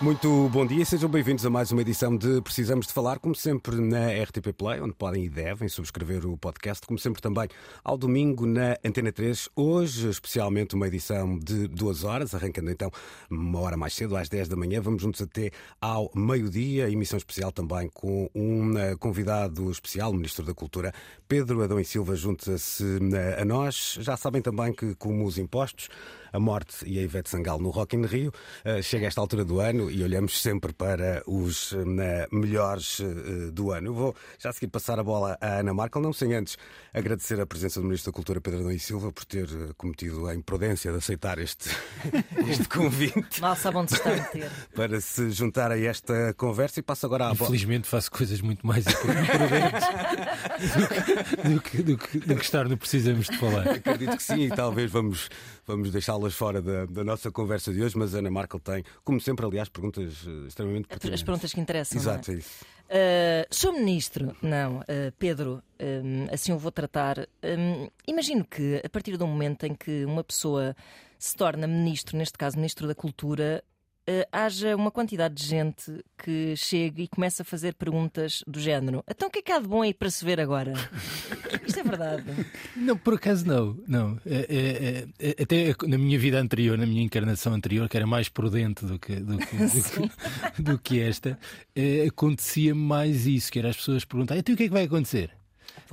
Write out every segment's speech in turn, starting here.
Muito bom dia sejam bem-vindos a mais uma edição de Precisamos de Falar, como sempre na RTP Play, onde podem e devem subscrever o podcast, como sempre também ao domingo na Antena 3. Hoje, especialmente, uma edição de duas horas, arrancando então uma hora mais cedo, às 10 da manhã. Vamos juntos até ao meio-dia, emissão especial também com um eh, convidado especial, o Ministro da Cultura, Pedro Adão e Silva, junta-se eh, a nós. Já sabem também que, como os impostos, a morte e a Ivete Sangalo no Rock in Rio. Uh, chega esta altura do ano e olhamos sempre para os uh, melhores uh, do ano. Eu vou já a seguir passar a bola à Ana Markel, não sem antes agradecer a presença do Ministro da Cultura, Pedro Adão e Silva, por ter cometido a imprudência de aceitar este, este convite. Mal sabem onde se está a meter. Para se juntar a esta conversa e passo agora à bola. Infelizmente faço coisas muito mais imprudentes do, que, do, que, do que estar no Precisamos de Falar. Acredito que sim, e talvez vamos, vamos deixá-las fora da, da, nossa conversa de hoje, mas a Ana Markel tem, como sempre, aliás, perguntas eh, extremamente pertinentes. As perguntas que interessam. Exato, não é isso. Uh, sou ministro, não, uh, Pedro, um, assim o vou tratar. Um, imagino que a partir do momento em que uma pessoa se torna ministro, neste caso ministro da Cultura, haja uma quantidade de gente que chega e começa a fazer perguntas do género: então o que é que há de bom aí para se ver agora? Isto é verdade. Não, por acaso não. não. É, é, é, até na minha vida anterior, na minha encarnação anterior, que era mais prudente do que, do que, do que, do que esta, é, acontecia mais isso, que era as pessoas perguntarem: então o que é que vai acontecer?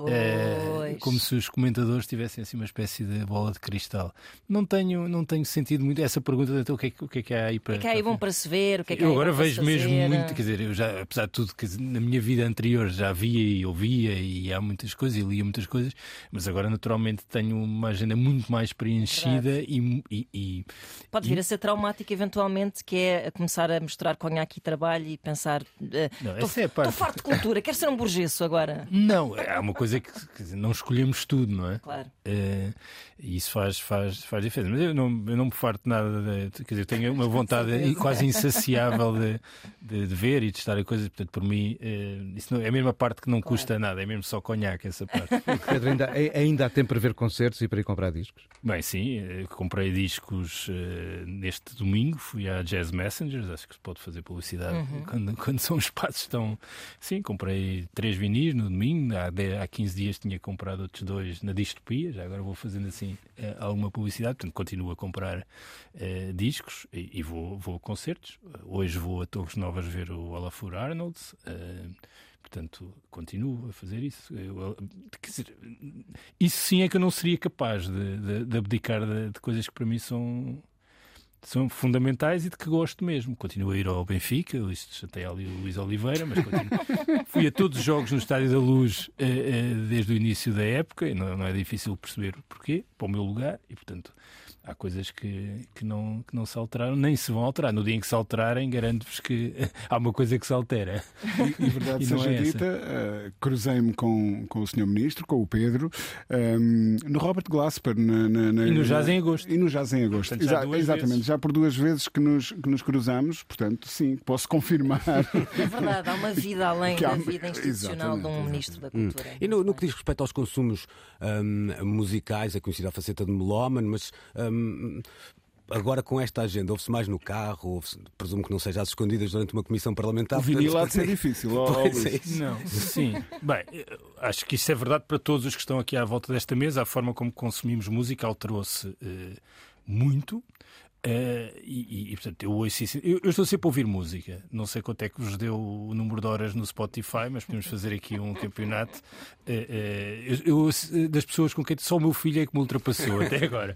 É, como se os comentadores tivessem assim uma espécie de bola de cristal. Não tenho, não tenho sentido muito essa pergunta então, o, que é, o que é que há aí para. O que é que há aí bom para se ver? O que é que eu agora vejo mesmo fazer? muito, quer dizer, eu já, apesar de tudo, que na minha vida anterior já via e ouvia e há muitas coisas e lia muitas coisas, mas agora naturalmente tenho uma agenda muito mais preenchida e, e, e, Pode vir a ser traumático eventualmente, que é começar a misturar conhaque e trabalho e pensar. Não, Estou essa é a parte- farto de cultura, quero ser um burgueso agora. Não, há uma coisa que quer dizer, não escolhemos tudo, não é? Claro. Eh, e isso faz, faz, faz diferença. Mas eu não, eu não me farto nada, de, quer dizer, eu tenho uma vontade quase insaciável de, de, de ver e de estar a coisas. Portanto, por mim, eh, isso não, é a mesma parte que não custa nada, é mesmo só conhaque essa parte. Pedro, ainda, ainda há tempo para ver concertos e para ir comprar discos? Bem, sim, eh, comprei discos eh, neste domingo, fui à Jazz Messengers, acho que se pode fazer publicidade quando, quando são espaços tão. Sim, comprei três vinis no domingo, há, de- há 15 dias tinha comprado outros dois na distopia, já agora vou fazendo assim eh, alguma publicidade, portanto continuo a comprar eh, discos e, e vou, vou a concertos. Hoje vou a Torres Novas ver o Olafur Arnold. eh, Portanto, continuo a fazer isso. Eu, dizer, isso sim é que eu não seria capaz de, de- de abdicar de, de coisas que para mim são, são fundamentais e de que gosto mesmo. Continuo a ir ao Benfica, isto chatei ali o Luís Oliveira, mas continuo. Fui a todos os jogos no Estádio da Luz eh, eh, desde o início da época, e não, não é difícil perceber porquê, para o meu lugar, e portanto há coisas que, que, não, que não se alteraram, nem se vão alterar. No dia em que se alterarem, garanto-vos que há uma coisa que se altera. E verdade E não seja é essa. dita, eh, cruzei-me com, com o Sr. Ministro, com o Pedro, ehm, no Robert Glasper. Na, na- na- E no Jazz em Agosto. E no Jazz em Agosto. Portanto, já Exa- exatamente, vezes. já por duas vezes que nos, que nos cruzamos, portanto, sim, posso confirmar. É verdade, há uma vida além Que há- da vida institucional de um Exatamente, ministro da Cultura. E no, no que diz respeito aos consumos hum, musicais, é conhecida a faceta de melómano, mas hum, agora com esta agenda, ouve-se mais no carro, presumo que não seja às escondidas durante uma comissão parlamentar. o vinil há de ser difícil. ó, ó, Pois é. Não, sim. Bem, acho que isso é verdade para todos os que estão aqui à volta desta mesa. A forma como consumimos música alterou-se eh, muito. Eh, e, e, portanto, eu, ouço. Eu, eu estou sempre a ouvir música. Não sei quanto é que vos deu o número de horas no Spotify, mas podemos fazer aqui um campeonato. Eh, eh, eu, ouço, das pessoas com quem só o meu filho é que me ultrapassou até agora.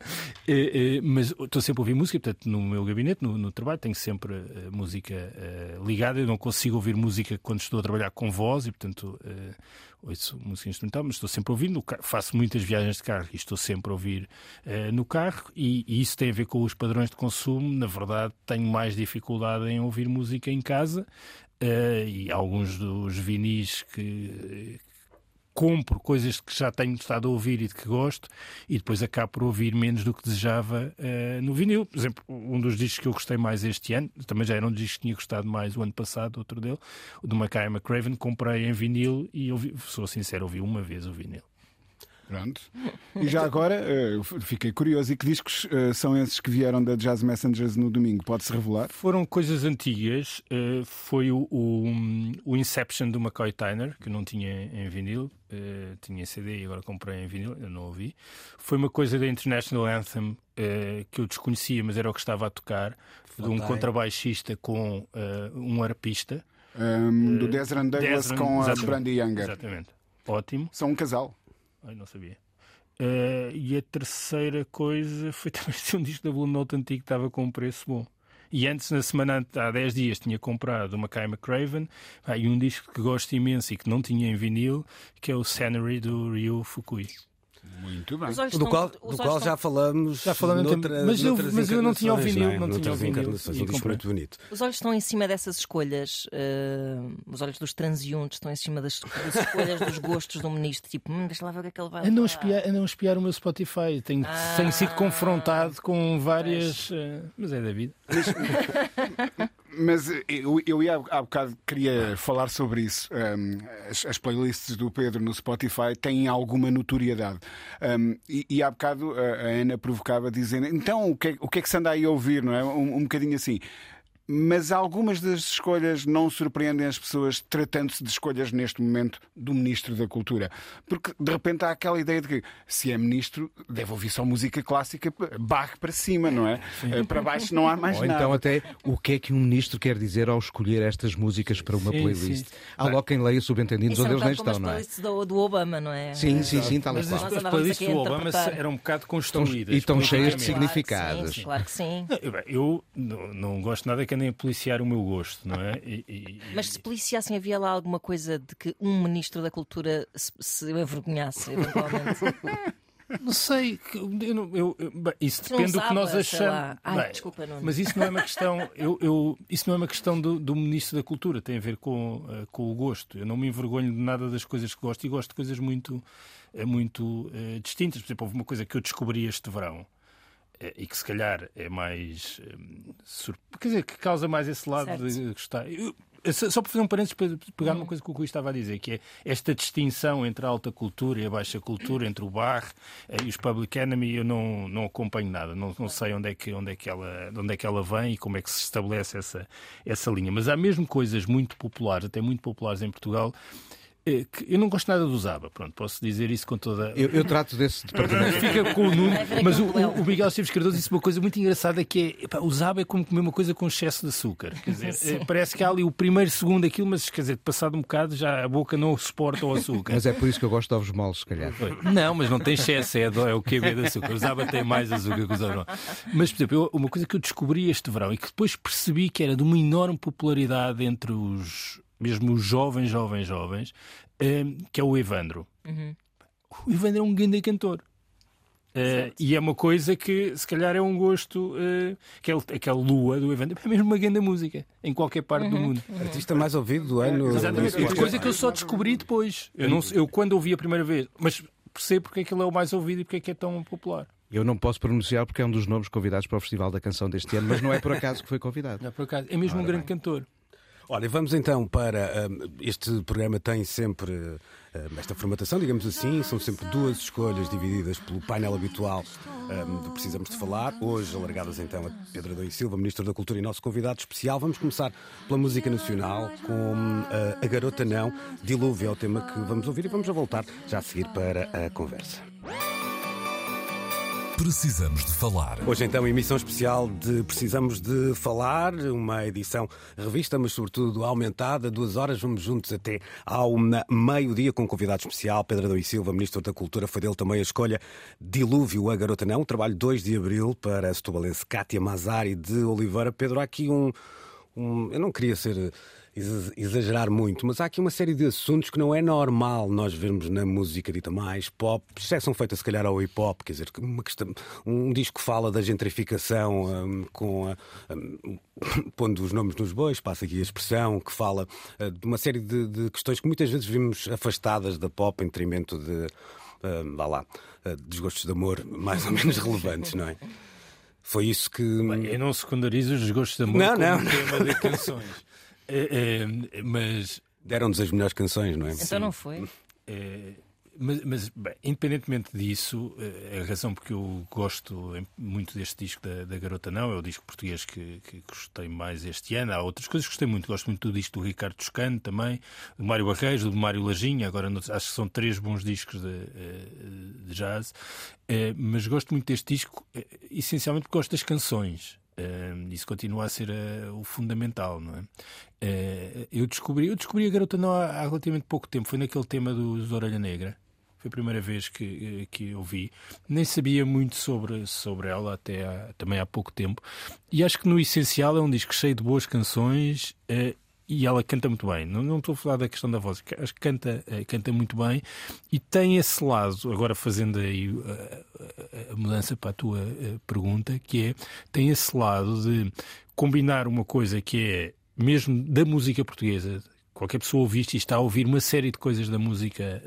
Mas estou sempre a ouvir música, portanto, no meu gabinete, no, no trabalho, tenho sempre música ligada. Eu não consigo ouvir música quando estou a trabalhar com voz e, portanto, ouço música instrumental, mas estou sempre carro. Faço muitas viagens de carro e estou sempre a ouvir eh, no carro, e, e isso tem a ver com os padrões de consumo, na verdade, tenho mais dificuldade em ouvir música em casa. Uh, e alguns dos vinis que, compro coisas que já tenho estado a ouvir e de que gosto e depois acabo por ouvir menos do que desejava uh, no vinil. Por exemplo, um dos discos que eu gostei mais este ano, também já era um disco que tinha gostado mais o ano passado, outro dele, o do Mackay McCraven, comprei em vinil e ouvi, sou sincero, ouvi uma vez o vinil. Pronto. E já agora, uh, fiquei curioso, e que discos uh, são esses que vieram da Jazz Messengers no domingo? Pode-se revelar? Foram coisas antigas. Uh, foi o, o, o, Inception do McCoy Tyner, que eu não tinha em vinil, tinha em CD e agora comprei em vinil, eu não ouvi. Foi uma coisa da International Anthem que eu desconhecia, mas era o que estava a tocar, de um contrabaixista com um arpista. Um, do Desran Douglas Desran, com a Brandy Younger. Exatamente. Ótimo. São um casal. Ai, não sabia. Uh, e a terceira coisa foi também um disco da Blue Note antigo que estava com um preço bom. E antes, na semana, há 10 dias, tinha comprado uma Kai McCraven ah, e um disco que gosto imenso e que não tinha em vinil, que é o Scenery do Ryu Fukui. Muito bem. Do qual, do qual já falamos. Já falamos noutra, mas, eu, mas eu não tinha o vinil. Não, é? não tinha o vinil. Um muito bonito. Os olhos estão em cima dessas escolhas. Uh, os olhos dos transeuntes estão em cima das, das escolhas dos gostos do ministro. Tipo, hum, deixa lá ver o que é que ele vai. A espiar, andam a espiar o meu Spotify. Tenho, ah. tenho sido confrontado com várias. Uh, mas é da vida. Mas eu, eu ia há bocado queria falar sobre isso. Um, as, as, playlists do Pedro no Spotify têm alguma notoriedade. Um, e, e há bocado a, a Ana provocava dizendo então o que, é, o que é que se anda aí a ouvir, não é? Um, um bocadinho assim mas algumas das escolhas não surpreendem as pessoas, tratando-se de escolhas neste momento do Ministro da Cultura. Porque de repente há aquela ideia de que se é Ministro, deve ouvir só música clássica, barre para cima, não é? Sim. Eh, para baixo não há mais Ou nada. então até o que é que um Ministro quer dizer ao escolher estas músicas para uma sim, playlist. Sim. Há logo quem leia subentendidos onde eles nem estão, não é? Do, do Obama, não é? Sim, sim, sim, tal e qual. As playlists do Obama eram um bocado construídas. E estão cheias de significados. Claro que sim. Eu não, não gosto nada que andem a policiar o meu gosto, não é? E, e... Mas se policiassem, havia lá alguma coisa de que um ministro da Cultura se, se envergonhasse, eventualmente? Não sei, eu, eu, eu, bem, isso depende do que nós achamos. Ai, bem, desculpa, não. Mas isso não é uma questão. Eu, isso não é uma questão do, do, Ministro da Cultura, tem a ver com, uh, com o gosto. Eu não me envergonho de nada das coisas que gosto e gosto de coisas muito, uh, muito uh, distintas. Por exemplo, houve uma coisa que eu descobri este verão e que se calhar é mais. quer dizer, que causa mais esse lado certo. de gostar. Eu, só para fazer um parênteses para pegar uma hum. coisa que o Rui estava a dizer, que é esta distinção entre a alta cultura e a baixa cultura, entre o bar eh, e os Public Enemy, eu não, não acompanho nada, não, não sei onde é, que, onde, é que ela, onde é que ela vem e como é que se estabelece essa, essa linha. Mas há mesmo coisas muito populares, até muito populares em Portugal, é eu não gosto nada do Zaba, pronto, posso dizer isso com toda. Eu, eu trato desse departamento. Fica com o Nuno, mas o, o, Miguel Esteves Cardoso disse uma coisa muito engraçada que é o Zaba é como comer uma coisa com excesso de açúcar. Quer dizer, é, parece que há ali o primeiro, segundo aquilo, mas quer dizer, passado um bocado já a boca não suporta o açúcar. Mas é por isso que eu gosto de ovos moles, se calhar. Não, mas não tem excesso, é, é o que é de açúcar. O Zaba tem mais açúcar que os ovos Mas, por exemplo, eu, uma coisa que eu descobri este verão e que depois percebi que era de uma enorme popularidade entre os mesmo os jovens, jovens, jovens, uh, que é o Evandro. Uhum. O Evandro é um grande cantor. Uh, e é uma coisa que se calhar é um gosto uh, aquele, aquela lua do Evandro é mesmo uma grande música em qualquer parte uhum, do mundo uhum. artista mais ouvido do ano exatamente uma coisa que eu só descobri depois eu, não, eu quando ouvi a primeira vez mas percebo porque é que ele é o mais ouvido e porque é que é tão popular eu não posso pronunciar porque é um dos nomes convidados para o Festival da Canção deste ano, mas não é por acaso que foi convidado. Não é por acaso, é mesmo Ora um grande bem. cantor. Olha, vamos então para. Um, este programa tem sempre um, esta formatação, digamos assim, são sempre duas escolhas divididas pelo painel habitual um, de Precisamos de Falar. Hoje, alargadas então a Pedro Adão Silva, Ministro da Cultura e nosso convidado especial. Vamos começar pela música nacional com uh, A Garota Não, Dilúvio é o tema que vamos ouvir e vamos voltar já a seguir para a conversa. Precisamos de falar. Hoje, então, emissão especial de Precisamos de Falar, uma edição revista, mas sobretudo aumentada. Duas horas, vamos juntos até ao meio-dia com um convidado especial, Pedro Adão e Silva, Ministro da Cultura. Foi dele também a escolha Dilúvio, a Garota Não, trabalho 2 de abril para a setubalense Cátia Mazari de Oliveira. Pedro, há aqui um. um eu não queria ser exagerar muito, mas há aqui uma série de assuntos que não é normal nós vermos na música dita mais pop, exceção feita se calhar ao hip hop, quer dizer, questão, um disco que fala da gentrificação um, com a, um, pondo os nomes nos bois, passa aqui a expressão, que fala uh, de uma série de, de, questões que muitas vezes vimos afastadas da pop em detrimento de, uh, vá lá, uh, desgostos de amor mais ou menos relevantes, não é? Foi isso que. Bem, eu não secundarizo os desgostos de amor não, como não, tema de canções. É, é, mas. Deram-nos as melhores canções, não é? Então não foi? É, mas, mas bem, independentemente disso, a razão porque eu gosto muito deste disco da, da Garota Não é o disco português que, que, gostei mais este ano. Há outras coisas que gostei muito. Gosto muito do disco do Ricardo Toscano também, do Mário Barreiros, do Mário Lajinha. Agora acho que são três bons discos de, de jazz. Mas gosto muito deste disco, essencialmente porque gosto das canções. Isso continua a ser uh, o fundamental, não é? Uh, eu, descobri, eu descobri a Garota Não há, há, relativamente pouco tempo, foi naquele tema dos Orelha Negra. Foi a primeira vez que, que eu vi. Nem sabia muito sobre, sobre ela até há, também há pouco tempo. E acho que no essencial é um disco cheio de boas canções e ela canta muito bem. Não, não estou a falar da questão da voz, acho que canta, eh, canta muito bem e tem esse lado, agora fazendo aí a, eh, a, a mudança para a tua eh, pergunta, que é tem esse lado de combinar uma coisa que é mesmo da música portuguesa, qualquer pessoa ouviste e está a ouvir uma série de coisas da música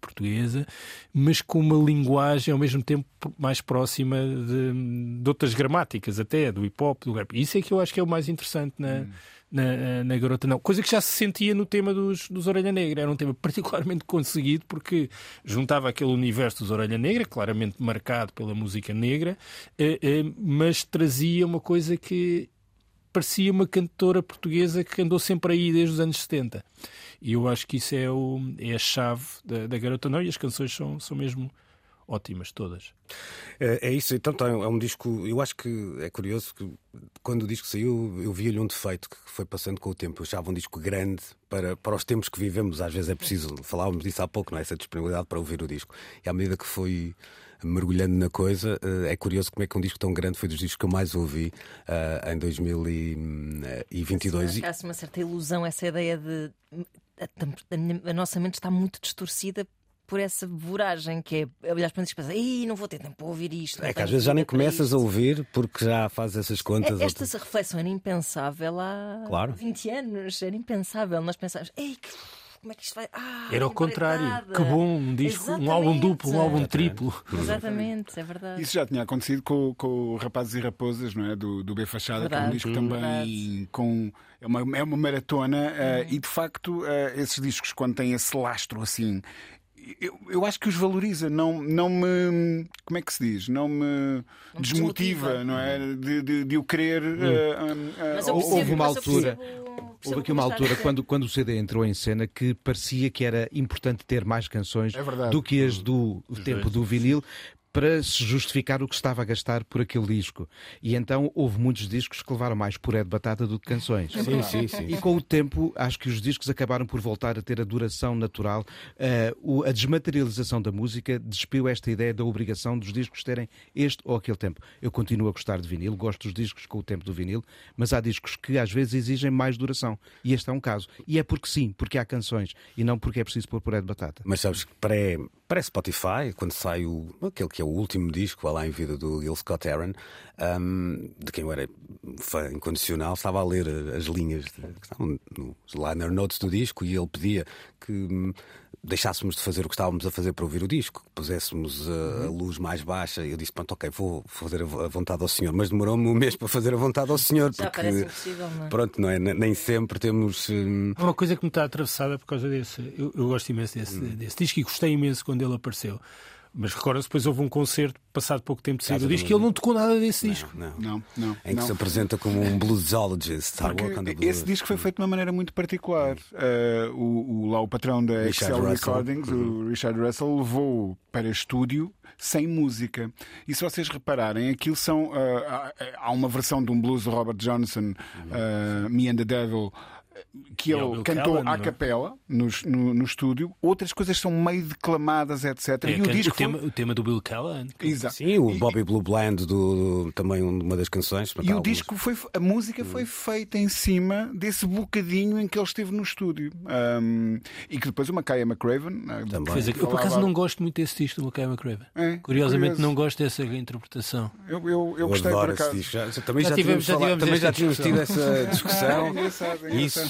portuguesa, mas com uma linguagem ao mesmo tempo mais próxima de, de, outras gramáticas, até do hip hop, do rap. Isso é que eu acho que é o mais interessante na. Hum na, na Garota Não. Coisa que já se sentia no tema dos, dos Orelha Negra. Era um tema particularmente conseguido porque juntava aquele universo dos Orelha Negra, claramente marcado pela música negra, eh, eh, mas trazia uma coisa que parecia uma cantora portuguesa que andou sempre aí desde os anos 70. E eu acho que isso é, o, é a chave da, da Garota Não e as canções são, são mesmo ótimas todas. É, é isso, então é um disco. Eu acho que é curioso que quando o disco saiu, eu via-lhe um defeito que foi passando com o tempo. Eu achava um disco grande para, para os tempos que vivemos. Às vezes é preciso, falávamos disso há pouco, não é? Essa disponibilidade para ouvir o disco. E à medida que foi mergulhando na coisa, eh, é curioso como é que um disco tão grande foi dos discos que eu mais ouvi uh, em 2022. Há uma certa ilusão, essa ideia de a, nossa mente está muito distorcida por essa voragem que é olhar para isso e pensar, Ih, não vou ter tempo para ouvir isto. É que às vezes já nem começas a ouvir porque já fazes essas contas. É, esta outras... reflexão era impensável há claro. 20 anos, era impensável. Nós pensávamos, Ei, que como é que isto vai. Ah, Era ao contrário. Que bom, um disco, Exatamente. um álbum duplo, um álbum triplo. Exatamente, é verdade. Isso já tinha acontecido com, com Rapazes e Raposas, não é? Do, do B Fachada, verdade. que é um disco também verdade. com. É uma, é uma maratona uh, e de facto uh, esses discos, quando têm esse lastro assim eu, eu acho que os valoriza, não, não me. Como é que se diz? Não me não desmotiva, desmotiva, não é? De, de, de o querer. Hum. Uh, uh, houve uma altura. Houve aqui uma altura quando, quando o CD entrou em cena que parecia que era importante ter mais canções é do que as do tempo do vinil, para se justificar o que estava a gastar por aquele disco. E então houve muitos discos que levaram mais puré de batata do que canções. Sim, sim, sim. E com o tempo, acho que os discos acabaram por voltar a ter a duração natural. Uh, a desmaterialização da música despiu esta ideia da obrigação dos discos terem este ou aquele tempo. Eu continuo a gostar de vinil, gosto dos discos com o tempo do vinil, mas há discos que às vezes exigem mais duração. E este é um caso. E é porque sim, porque há canções e não porque é preciso pôr puré de batata. Mas sabes que para Spotify, quando sai o, aquele que é o último disco lá em vida do Gil Scott Aaron, um, de quem eu era fã incondicional, estava a ler as linhas de, que estavam nos liner notes do disco e ele pedia que hum, deixássemos de fazer o que estávamos a fazer para ouvir o disco, que puséssemos a, a uhum. luz mais baixa. E eu disse: Pronto, ok, vou fazer a vontade ao Senhor. Mas demorou-me um mês para fazer a vontade ao Senhor. Já porque, parece impossível, não é? Pronto, não é? Nem sempre temos. Hum... Uma coisa que me está atravessada por causa desse. Eu, eu gosto imenso desse, hum. desse disco e gostei imenso quando ele apareceu. Mas recorda-se, depois houve um concerto, passado pouco tempo de sair do disco, e ele não tocou nada desse não, disco. Não, não. não em que não. se apresenta como um bluesologist. Esse disco foi feito de uma maneira muito particular. Uh, o, o, lá o patrão da Richard Excel Russell. Recordings, uhum. o Richard Russell, levou para estúdio sem música. E se vocês repararem, aquilo são. Uh, há uma versão de um blues do Robert Johnson, uh, Me and the Devil que E ao ele Bill cantou Callan, à não é? capela no, no, no estúdio, outras coisas são meio declamadas, etc. É, e o disco o, tema, foi... o tema do Bill Callan. Exato. Sim, o E- Bobby Blue Bland, do, do- também uma das canções. E o disco foi, a música foi feita em cima desse bocadinho em que ele esteve no estúdio. Um, e que depois o Mackay McRaven uh, Também. Pois é, eu por acaso não gosto muito desse disco do Mackay McRaven. É, Curiosamente curioso. não gosto dessa interpretação. Eu, eu, eu Eu gostei por adoro acaso. também Já já, tivemos- já tivemos também já tínhamos tido essa discussão. É engraçado, é engraçado. Isso,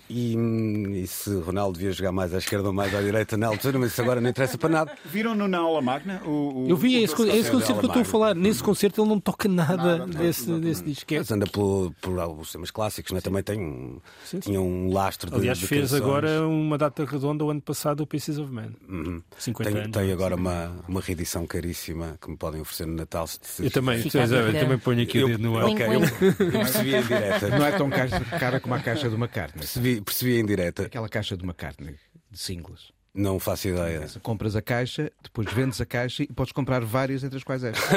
e, hum, e se Ronaldo devia jogar mais à esquerda ou mais à direita na altura, mas isso agora não interessa para nada. Viram no Na Aula Magna? O, o- Eu vi o esse, Doce é esse concerto que eu estou a falar. Nesse concerto ele não toca nada, Nada, desse, desse disco. Mas anda por, por alguns temas clássicos, né? também tem um, tinha um lastro de Aliás, de fez canções. agora uma data redonda o ano passado o Pieces of Man. Uhum. 50 Tem, anos. tem agora uma, uma reedição caríssima que me podem oferecer no Natal. se- se- Eu também, Fica é, eu também ponho aqui o dedo no ar. Ok, eu, eu percebi em direta. Não é tão cara, cara como a caixa de uma carne. Percebi, percebi em direta. Aquela caixa de uma carne de singles. Não faço ideia. Compras a caixa, depois vendes a caixa e podes comprar várias, entre as quais esta.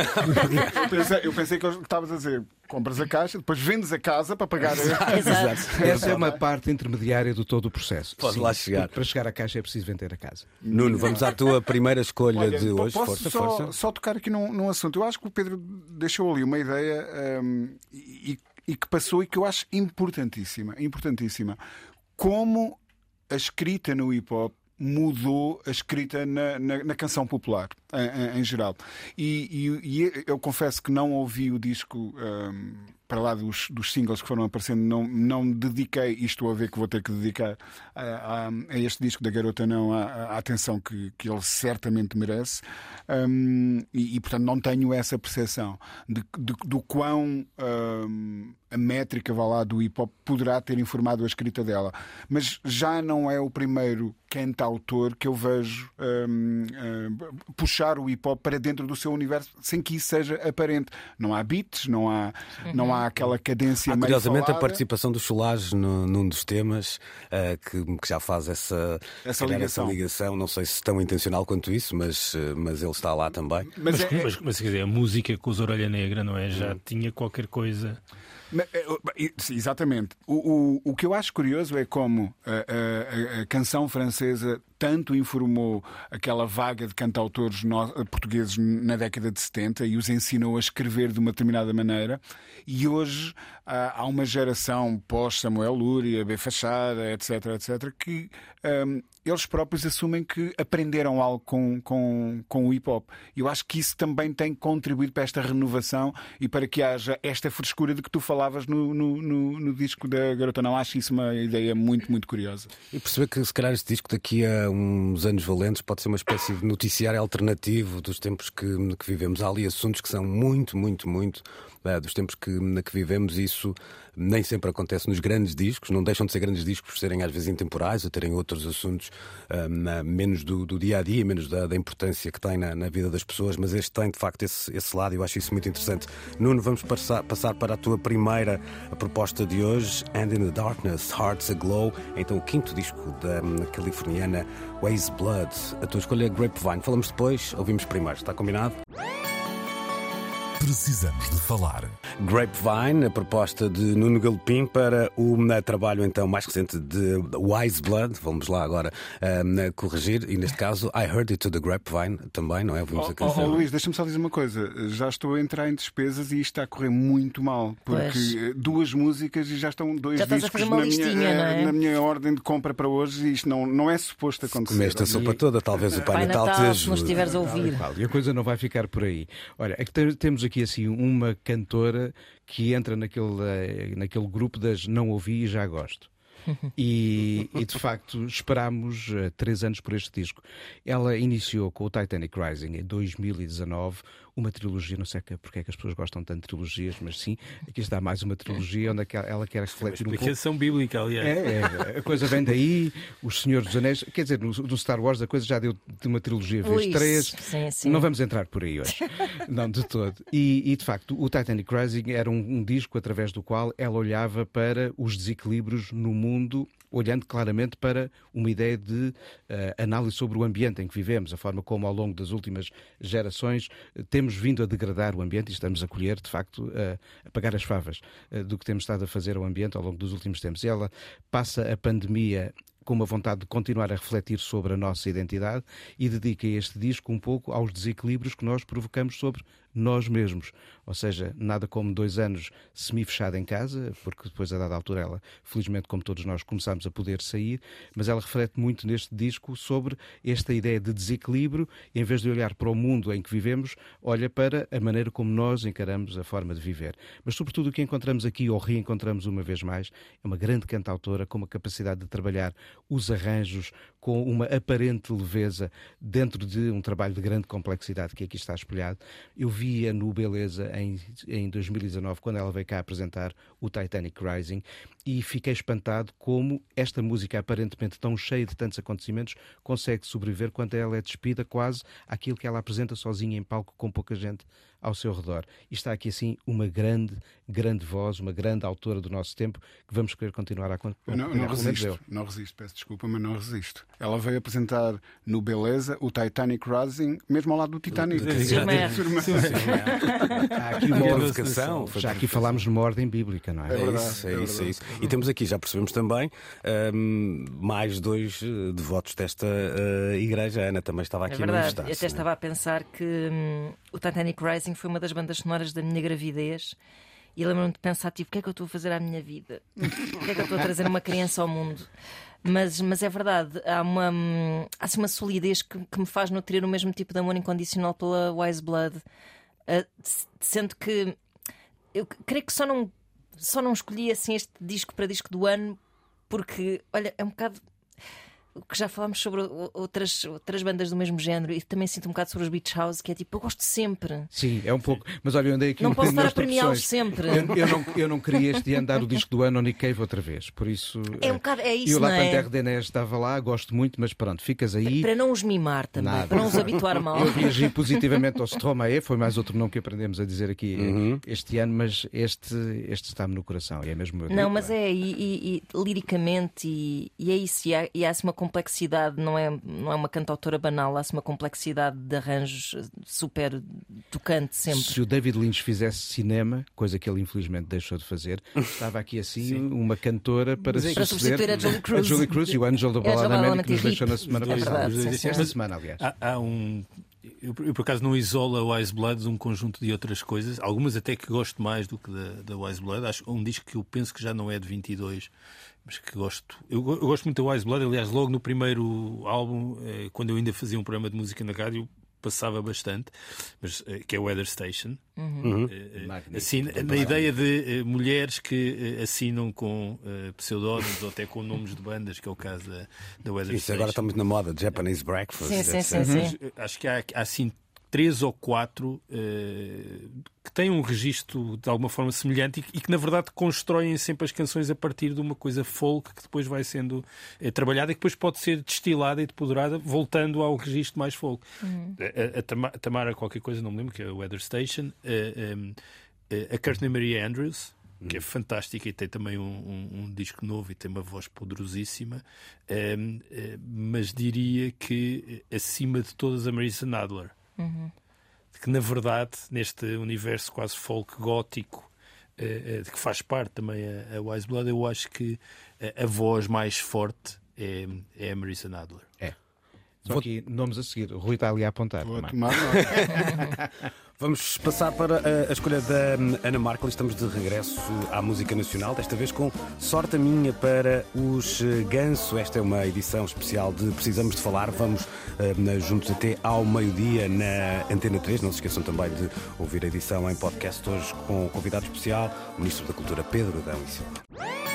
Eu pensei, eu pensei que estavas a dizer: compras a caixa, depois vendes a casa para pagar. Exato. Essa é uma parte intermediária de todo o processo. Pode lá chegar. Para chegar à caixa é preciso vender a casa. Nuno, vamos à tua primeira escolha Olha, de hoje. posso Força, só, força. só tocar aqui num, num assunto. Eu acho que o Pedro deixou ali uma ideia hum, e, e que passou e que eu acho importantíssima. Importantíssima. Como a escrita no hip hop mudou a escrita na, na- na canção popular, em, em- geral. E, e- e eu confesso que não ouvi o disco. hum, para lá dos, dos singles que foram aparecendo, não, não dediquei, estou a ver que vou ter que dedicar a, a- a este disco da Garota Não a, a atenção que, que ele certamente merece, Hum, e, e, portanto não tenho essa percepção de, de- do quão hum, a métrica vá lá, do hip hop poderá ter informado a escrita dela. Mas já não é o primeiro cantautor que eu vejo hum, hum, puxar o hip hop para dentro do seu universo sem que isso seja aparente. Não há beats, não há, não há aquela cadência Há, curiosamente, a falada. participação do Solage no, num dos temas eh, que, que já faz essa, Essa ligação. essa ligação. Não sei se tão intencional quanto isso, mas, eh, mas ele está lá também. Mas Mas, é- mas, mas, quer dizer, a música com os Orelha Negra, não é? Já tinha qualquer coisa. Eh, eh, Exatamente. O, o, o que eu acho curioso é como a, a- a- a canção francesa tanto informou aquela vaga de cantautores no- portugueses na década de 70 e os ensinou a escrever de uma determinada maneira. E hoje há, uma geração pós-Samuel Lúria, B. Fachada, etc., etc., que hum, eles próprios assumem que aprenderam algo com, com, com o hip hop. Eu acho que isso também tem contribuído para esta renovação e para que haja esta frescura de que tu falavas no, no, no, no disco da Garota Não. Acho isso uma ideia muito, muito curiosa. E perceber que, se calhar, este disco daqui a uns anos valentes pode ser uma espécie de noticiário alternativo dos tempos que, que vivemos. Há ali assuntos que são muito, muito, muito eh, dos tempos que, que vivemos. Isso nem sempre acontece nos grandes discos, não deixam de ser grandes discos por serem às vezes intemporais ou terem outros assuntos eh, na- menos do, do dia a dia, menos da, da importância que tem na, na vida das pessoas. Mas este tem, de facto, esse, esse lado e eu acho isso muito interessante. Nuno, vamos passar, passar para a tua primeira proposta de hoje, And in the Darkness, Hearts Aglow. Então, o quinto disco da hum, californiana Waze Blood. A tua escolha é Grapevine. Falamos depois, ouvimos primeiro. Está combinado? Precisamos de falar. Grapevine, a proposta de Nuno Galopim para o uh, trabalho então mais recente de Wise Blood. Vamos lá agora uh, corrigir. E neste caso, I Heard It to the Grapevine também, não é? Ouvimos Oh, a oh, canção. oh, Luís, deixa-me só dizer uma coisa. Já estou a entrar em despesas e isto está a correr muito mal. Porque Pois. eh, duas músicas e já estão dois Já estás a discos fazer uma na, minha, listinha, eh, é? na minha ordem de compra para hoje e isto não, não é suposto acontecer. Comeste a sopa toda, talvez o Pai, Pai Natal, te Natal, se nos ajude. estiveres a ouvir. E a coisa não vai ficar por aí. Olha, é que te- temos aqui assim uma cantora que entra naquele, eh, naquele grupo das não ouvi e já gosto. E, e, de facto esperámos eh, três anos por este disco. Ela iniciou com o Titanic Rising em 2019, uma trilogia, não sei que- porque é que as pessoas gostam tanto de trilogias, mas sim, aqui está mais uma trilogia onde é ela quer refletir um pouco Explicação bíblica, aliás. é, é, a coisa vem daí, os Senhores dos Anéis. Quer dizer, no, no Star Wars a coisa já deu de uma trilogia vezes Ui, três. sim, sim. Não vamos entrar por aí hoje. não, de todo. E, e, de facto, o Titanic Rising era um, um disco através do qual ela olhava para os desequilíbrios no mundo olhando claramente para uma ideia de uh, análise sobre o ambiente em que vivemos, a forma como ao longo das últimas gerações temos vindo a degradar o ambiente e estamos a colher, de facto, a pagar as favas do que temos estado a fazer ao ambiente ao longo dos últimos tempos. E ela passa a pandemia com uma vontade de continuar a refletir sobre a nossa identidade e dedica este disco um pouco aos desequilíbrios que nós provocamos sobre nós mesmos. Ou seja, nada como dois anos semi-fechada em casa, porque depois, a dada altura, ela, felizmente, como todos nós, começámos a poder sair, mas ela reflete muito neste disco sobre esta ideia de desequilíbrio, em vez de olhar para o mundo em que vivemos, olha para a maneira como nós encaramos a forma de viver. Mas, sobretudo, o que encontramos aqui, ou reencontramos uma vez mais, é uma grande cantautora com uma capacidade de trabalhar os arranjos com uma aparente leveza dentro de um trabalho de grande complexidade que aqui está espelhado. Eu via no Beleza em, em 2019, quando ela veio cá apresentar o Titanic Rising, e fiquei espantado como esta música, aparentemente tão cheia de tantos acontecimentos, consegue sobreviver quando ela é despida quase àquilo que ela apresenta sozinha em palco com pouca gente ao seu redor. E está aqui assim uma grande, grande voz, uma grande autora do nosso tempo que vamos querer continuar a acompanhar. Não, não resisto, não resisto, peço desculpa, mas não resisto. Ela veio apresentar no Beleza o Titanic Rising, mesmo ao lado do Titanic. Há aqui uma provocação. Já aqui falámos numa ordem bíblica, não é? É, isso, é, isso, é isso. E temos aqui, já percebemos também, um, mais dois eh, devotos desta uh, igreja. A Ana também estava aqui é verdade. Eu até estava a pensar que hum, o Titanic Rising foi uma das bandas sonoras da minha gravidez. E lembro-me de pensar, tipo, o que é que eu estou a fazer à minha vida? O que é que eu estou a trazer uma criança ao mundo? Mas, mas é verdade, há uma, há assim uma solidez que, que me faz nutrir o mesmo tipo de amor incondicional pela Wise Blood. Uh, sendo que eu creio que só não, só não escolhi assim este disco para disco do ano porque, olha, é um bocado que já falámos sobre outras, outras bandas do mesmo género e também sinto um bocado sobre os Beach House, que é tipo, eu gosto sempre. Sim, é um pouco. Mas olha, eu andei aqui Não um posso estar a premiá-los sempre. Eu, eu, não, eu não queria este ano dar o disco do ano ao Nick Cave outra vez, por isso. É um bocado, é isso. E o La Panterre Denés estava lá, gosto muito, mas pronto, ficas aí. Para não os mimar também, Nada. para não os habituar mal. Eu reagi positivamente ao Stromae, foi mais outro nome que aprendemos a dizer aqui uhum. este ano, mas este, este está-me no coração e é mesmo meu. Não, mas é, e, e, e liricamente, e, e, é isso, e há, e há uma complexidade não é, não é uma cantautora banal, há-se uma complexidade de arranjos super tocante sempre. Se o David Lynch fizesse cinema, coisa que ele infelizmente deixou de fazer, estava aqui assim uma cantora para, Sim. para substituir a Julie Cruz. A Julie Cruz e o Angel da Balada que nos deixou na semana é passada. Esta semana, aliás. Há, há um eu, eu, por acaso não isolo a Wise Blood de um conjunto de outras coisas, algumas até que gosto mais do que da, da Wise Blood. Acho um disco que eu penso que já não é de 22, mas que gosto. Eu, eu gosto muito da Wise Blood, aliás, logo no primeiro álbum, eh, quando eu ainda fazia um programa de música na rádio, passava bastante, mas eh, que é o Weather Station. Uhum. Uh, assim, na ideia de uh, mulheres que uh, assinam com pseudónimos ou até com nomes de bandas, que é o caso da, da Weather Isso Station. agora estamos na moda, Japanese Breakfast. Sim, sim, sim, sim. Acho que há, há assim três ou quatro uh, que têm um registro de alguma forma semelhante e, e, que, na verdade, constroem sempre as canções a partir de uma coisa folk que depois vai sendo uh, trabalhada e que depois pode ser destilada e depurada, voltando ao registro mais folk. Uhum. A, a, a, Tamara, qualquer coisa, não me lembro, que é o Weather Station, uh, um, a Courtney Marie Andrews que é fantástica e tem também um, um, um, disco novo e tem uma voz poderosíssima, um, mas diria que acima de todas a Marisa Nadler. Uhum. Que na verdade, neste universo quase folk gótico, uh, uh, de que faz parte também a, a Wise Blood, eu acho que a, a voz mais forte é, é a Marisa Nadler. É. Só Vou... aqui nomes a seguir. O Rui está ali a apontar. Vou tomar Vamos passar para a, a escolha da hum, Ana Markel. Estamos de regresso à música nacional, desta vez com Sorte a Minha para os eh, Ganso. Esta é uma edição especial de Precisamos de Falar. Vamos uh, juntos até ao meio-dia na Antena 3. Não se esqueçam também de ouvir a edição em podcast hoje com o convidado especial, o Ministro da Cultura Pedro Adão e Silva.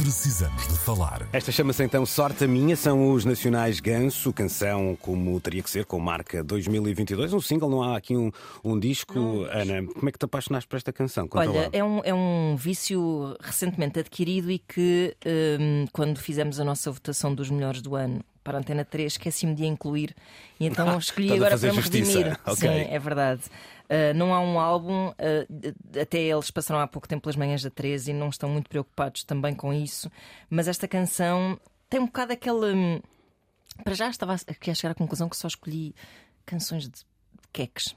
Precisamos de falar. Esta chama-se então Sorte a Minha, são os Nacionais Ganso, canção como teria que ser, com marca 2022. Um single, não há aqui um, um disco. Não. Ana, como é que te apaixonaste por esta canção? Conta Olha, é um, é um vício recentemente adquirido e que, um, quando fizemos a nossa votação dos melhores do ano, para a Antena 3, esqueci-me de a incluir e então escolhi agora para me redimir. Ok. Sim, é verdade. Uh, não há um álbum, uh, até eles passaram há pouco tempo pelas manhãs da 13 e não estão muito preocupados também com isso, mas esta canção tem um bocado aquele. hum, Para já estava aqui a chegar à conclusão que só escolhi canções de queques.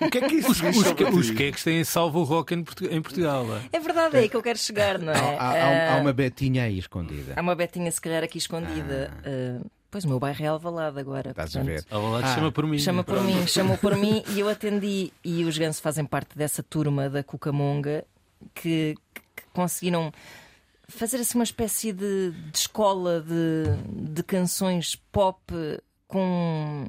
O que é que isso Os, os, os queques têm salvo o rock em, Portu- em Portugal. É verdade, é aí que eu quero chegar, não é? Há, há- há Uh, uma betinha aí escondida. há uma betinha, se calhar, aqui escondida. Uh, pois o meu bairro é Alvalade agora. Estás a portanto, ver? A balada Ah, chama por mim. Chama por mim, chamou por mim e eu atendi. E os Ganso fazem parte dessa turma da Cucamonga que, que conseguiram fazer assim uma espécie de, de escola de, de canções pop com,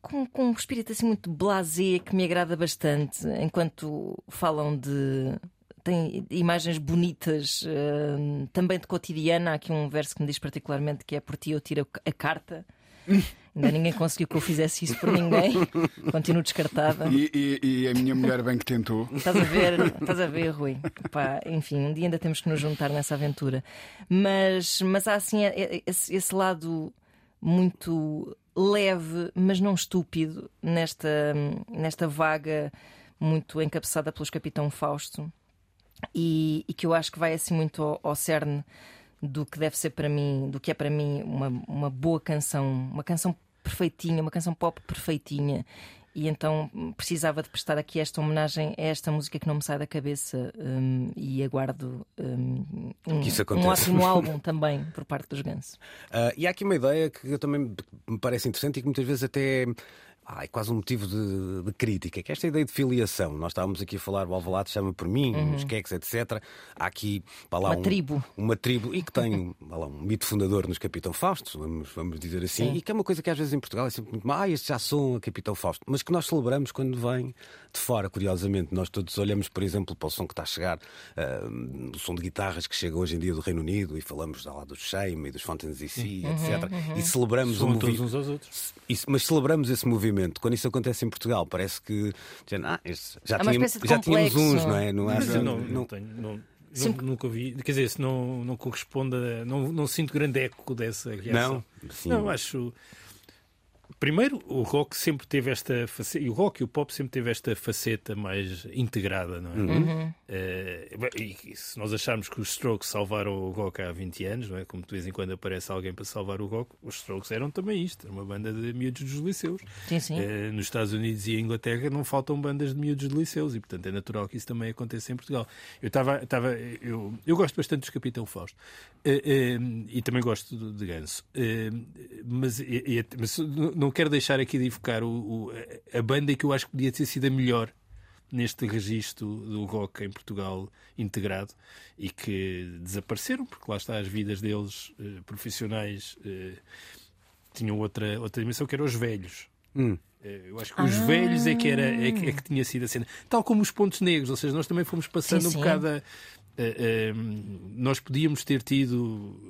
com, com um espírito assim muito blasé que me agrada bastante, enquanto falam de. Tem imagens bonitas, eh, também de cotidiana. Há aqui um verso que me diz particularmente que é por ti eu tiro a carta. Ainda ninguém conseguiu que eu fizesse isso por ninguém. Continuo descartada. E, e- e a minha mulher bem que tentou. Estás a ver, estás a ver, Rui. Pá, enfim, um dia ainda temos que nos juntar nessa aventura. Mas, mas há assim é- é- esse, esse lado muito leve, mas não estúpido, nesta, nesta vaga muito encabeçada pelos Capitão Fausto. E, e que eu acho que vai assim muito ao, ao cerne do que deve ser para mim, do que é para mim uma, uma boa canção, uma canção perfeitinha, uma canção pop perfeitinha. E então hum, precisava de prestar aqui esta homenagem a esta música que não me sai da cabeça hum, e aguardo hum, um, um ótimo álbum também por parte dos Gansos. Ah, e há aqui uma ideia que eu também me parece interessante e que muitas vezes até ah, é quase um motivo de, de crítica, que é esta ideia de filiação. Nós estávamos aqui a falar, o Alvalade chama por mim, os queques, etc. Há aqui lá, Uhum. Uma um- tribo. Uma tribo e que tem lá, um mito fundador nos Capitão Fausto, vamos, vamos dizer assim, Sim. e que é uma coisa que às vezes em Portugal é sempre muito ah, este já são a Capitão Fausto, mas que nós celebramos quando vem de fora, curiosamente. Nós todos olhamos, por exemplo, para o som que está a chegar, ah, o som de guitarras que chega hoje em dia do Reino Unido e falamos lá do Shame e dos Fountains DC, Uhum, etc. E celebramos o São todos movimento. uns aos outros. Isso- mas celebramos esse movimento. Quando isso acontece em Portugal, parece que dizendo, ah, já, É tínhamos, já tínhamos uns, não é? Não, há- Mas eu não, não- não tenho. Não, Sim. nunca ouvi. Quer dizer, se não, não corresponde a. Não, não sinto grande eco dessa reação. Não? Sim. Não, acho. Primeiro, o rock sempre teve esta faceta, e o rock e o pop sempre teve esta faceta mais integrada, não é? Uhum. Bem, e se nós acharmos que os Strokes salvaram o rock há 20 anos, não é? Como de vez em quando aparece alguém para salvar o rock, os Strokes eram também isto, era uma banda de miúdos dos liceus. Sim, sim. Eh, nos Estados Unidos e em Inglaterra não faltam bandas de miúdos de liceus e, portanto, é natural que isso também aconteça em Portugal. Eu estava. estava- eu, eu gosto bastante dos Capitão Fausto eh, e também gosto de, de Ganso. Mas, e- e- mas não quero deixar aqui de evocar o, o- a banda que eu acho que podia ter sido a melhor neste registro do rock em Portugal integrado e que desapareceram, porque lá está as vidas deles eh, profissionais eh, tinham outra, outra dimensão que eram os velhos. Hum. Eh, Eu acho que os velhos é que, era, é, que, é que tinha sido a cena. Tal como os pontos negros, ou seja, nós também fomos passando Sim, um sim. bocado a. eh, eh, nós podíamos ter tido,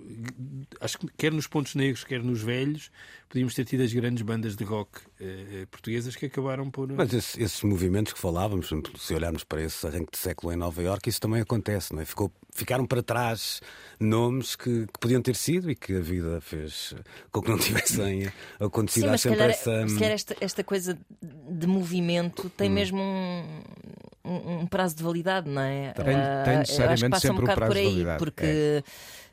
acho que quer nos pontos negros, quer nos velhos, podíamos ter tido as grandes bandas de rock eh, portuguesas que acabaram por. Mas esse- esses movimentos que falávamos, se olharmos para esse arranque de século em Nova Iorque, isso também acontece, não é? Ficou, ficaram para trás nomes que, que podiam ter sido e que a vida fez com que não tivessem acontecido. Sim, Há mas se sempre calhar, essa. se calhar esta, esta coisa de movimento Hum. tem mesmo um, um- um prazo de validade, não é? Tem- tem Ah, acho necessariamente que passa um sempre um bocado prazo por de aí, validade, porque.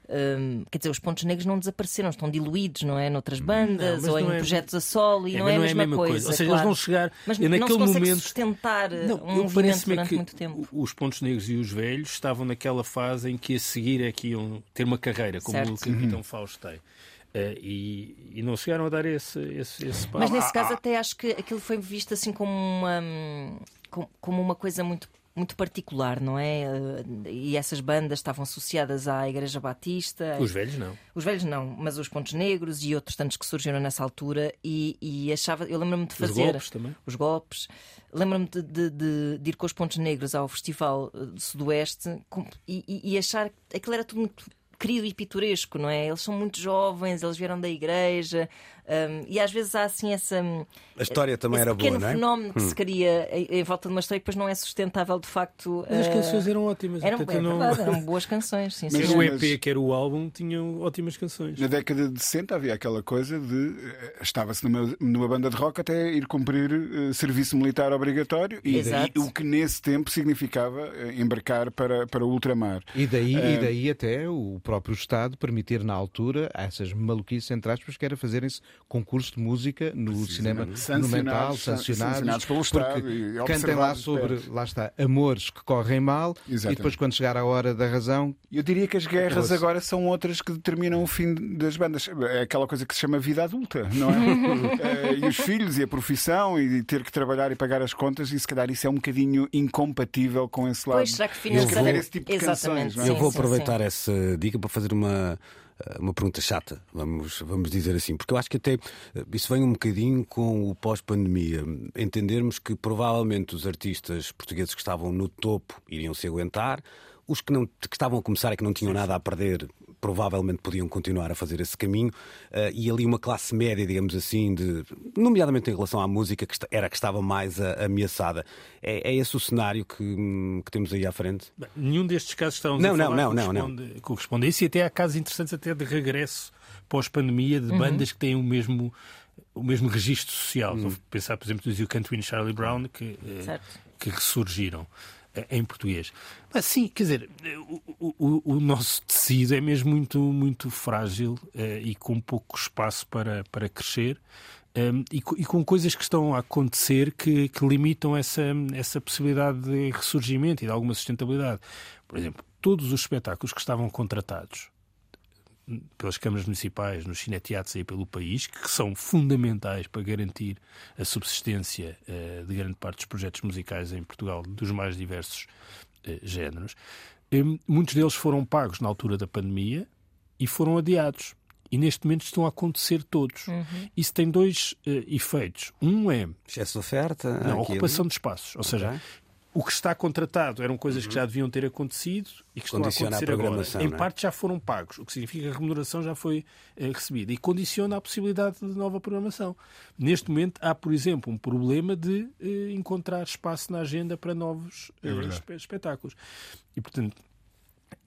hum, quer dizer, os pontos negros não desapareceram, estão diluídos, não é? Noutras bandas mas ou em não é- projetos a solo e É, não mas é a mesma, coisa. Ou seja, claro. eles vão chegar. Mas eu não naquele se momento. sustentar Não, um eu movimento parece-me durante que muito tempo. os pontos negros e os velhos estavam naquela fase em que a seguir é que iam ter uma carreira, como Certo. o Capitão Fausto tem. Eh, e, e não chegaram a dar esse, esse, esse passo. Mas nesse caso até acho que aquilo foi visto assim como uma, com- como uma coisa muito, muito particular, não é? Eh, E essas bandas estavam associadas à Igreja Batista. Os velhos não. Os velhos não, mas os Pontos Negros e outros tantos que surgiram nessa altura e, e achava, eu lembro-me de Os fazer golpes também. os golpes. Lembro-me de, de- de- de ir com os Pontos Negros ao Festival eh, do Sudoeste com- e, e- e achar que aquilo era tudo muito querido e pitoresco, não é? Eles são muito jovens, eles vieram da igreja, Um, e às vezes há assim essa. A história também esse era pequeno boa, não é? fenómeno que se cria em, em volta de uma história que depois não é sustentável de facto. Mas as uh, canções eram ótimas. eram, é não- verdade, eram boas canções, sim, Mas sim. o EP, que era o álbum, tinham ótimas canções. Na década de 60 havia aquela coisa de eh, estava-se numa, numa banda de rock até ir cumprir eh, serviço militar obrigatório e, e o que nesse tempo significava eh, embarcar para, para o ultramar. E daí, Eh, e daí até o próprio Estado permitir na altura a essas maluquices, entre aspas, que era fazerem-se concurso de música no cinema monumental, san- sancionados, sancionados pelo porque Estado cantem lá sobre, lá está, amores que correm mal Exatamente. e depois quando chegar a hora da razão, Eu diria que as guerras agora são outras que determinam o fim das bandas. É aquela coisa que se chama vida adulta, não é? Eh, e os filhos e a profissão e ter que trabalhar e pagar as contas, e se calhar isso é um bocadinho incompatível com esse lado. Pois, será que financeiramente. esse tipo de Exatamente. canções, não é? Eu vou sim, aproveitar sim. essa dica para fazer uma, uma pergunta chata, vamos, vamos dizer assim, porque eu acho que até eh, isso vem um bocadinho com o pós-pandemia. Entendermos que provavelmente os artistas portugueses que estavam no topo iriam se aguentar, os que, não, que estavam a começar e que não tinham nada a perder. Provavelmente podiam continuar a fazer esse caminho eh, e ali uma classe média, digamos assim, de, nomeadamente em relação à música, que era a que estava mais a- ameaçada. É, é esse o cenário que, hum, que temos aí à frente? Bem, Nenhum destes casos estão Não, a não, falar não, não, corresponde, corresponde a isso e até há casos interessantes até de regresso pós-pandemia de bandas que têm o mesmo o mesmo registro social. Estou a pensar, por exemplo, do Can't Win Charlie Brown que, eh, que ressurgiram em português. Mas sim, quer dizer, o, o- o nosso tecido é mesmo muito, muito frágil eh, e com pouco espaço para, para crescer. um, e, co- e com coisas que estão a acontecer que, que limitam essa, essa possibilidade de ressurgimento e de alguma sustentabilidade. Por exemplo, todos os espetáculos que estavam contratados pelas câmaras municipais, nos cineteatros aí pelo país, que são fundamentais para garantir a subsistência eh, de grande parte dos projetos musicais em Portugal, dos mais diversos eh, géneros. Muitos deles foram pagos na altura da pandemia e foram adiados. E neste momento estão a acontecer todos. Isso tem dois eh, efeitos. Um é Excesso de oferta? não, a aquilo. ocupação de espaços. Ou seja, Ok. O que está contratado eram coisas que já deviam ter acontecido e que estão a Condiciona a acontecer agora. programação, Em é? parte já foram pagos, o que significa que a remuneração já foi eh, recebida e condiciona a possibilidade de nova programação. Neste momento há, por exemplo, um problema de eh, encontrar espaço na agenda para novos eh, verdade. espe- espetáculos. E, portanto,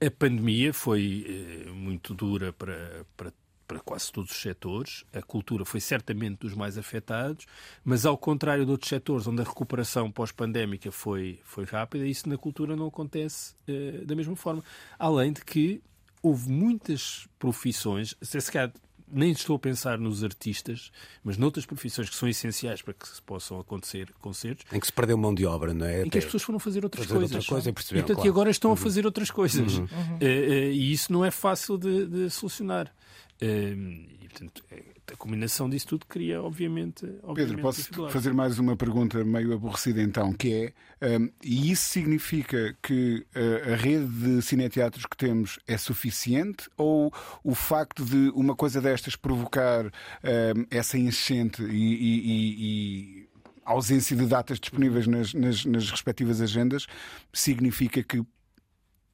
a pandemia foi eh, muito dura para, para, para quase todos os setores. A cultura foi certamente dos mais afetados, mas ao contrário de outros setores onde a recuperação pós-pandémica foi, foi rápida, isso na cultura não acontece eh, da mesma forma. Além de que houve muitas profissões, se calhar nem estou a pensar nos artistas, mas noutras profissões que são essenciais para que possam acontecer concertos, Em que se perdeu mão de obra, não é? em que as pessoas foram fazer outras fazer coisas. outra coisa e perceberam, portanto, claro. e agora estão a fazer outras coisas. Eh, eh, e isso não é fácil de, de solucionar. E, portanto, eh, a combinação disso tudo cria, obviamente, obviamente Pedro, posso fazer mais uma pergunta meio aborrecida então, que é, hum, e isso significa que uh, a rede de cineteatros que temos é suficiente? Ou o facto de uma coisa destas provocar hum, essa enchente e, e- e- e ausência de datas disponíveis nas, nas- nas respectivas agendas significa que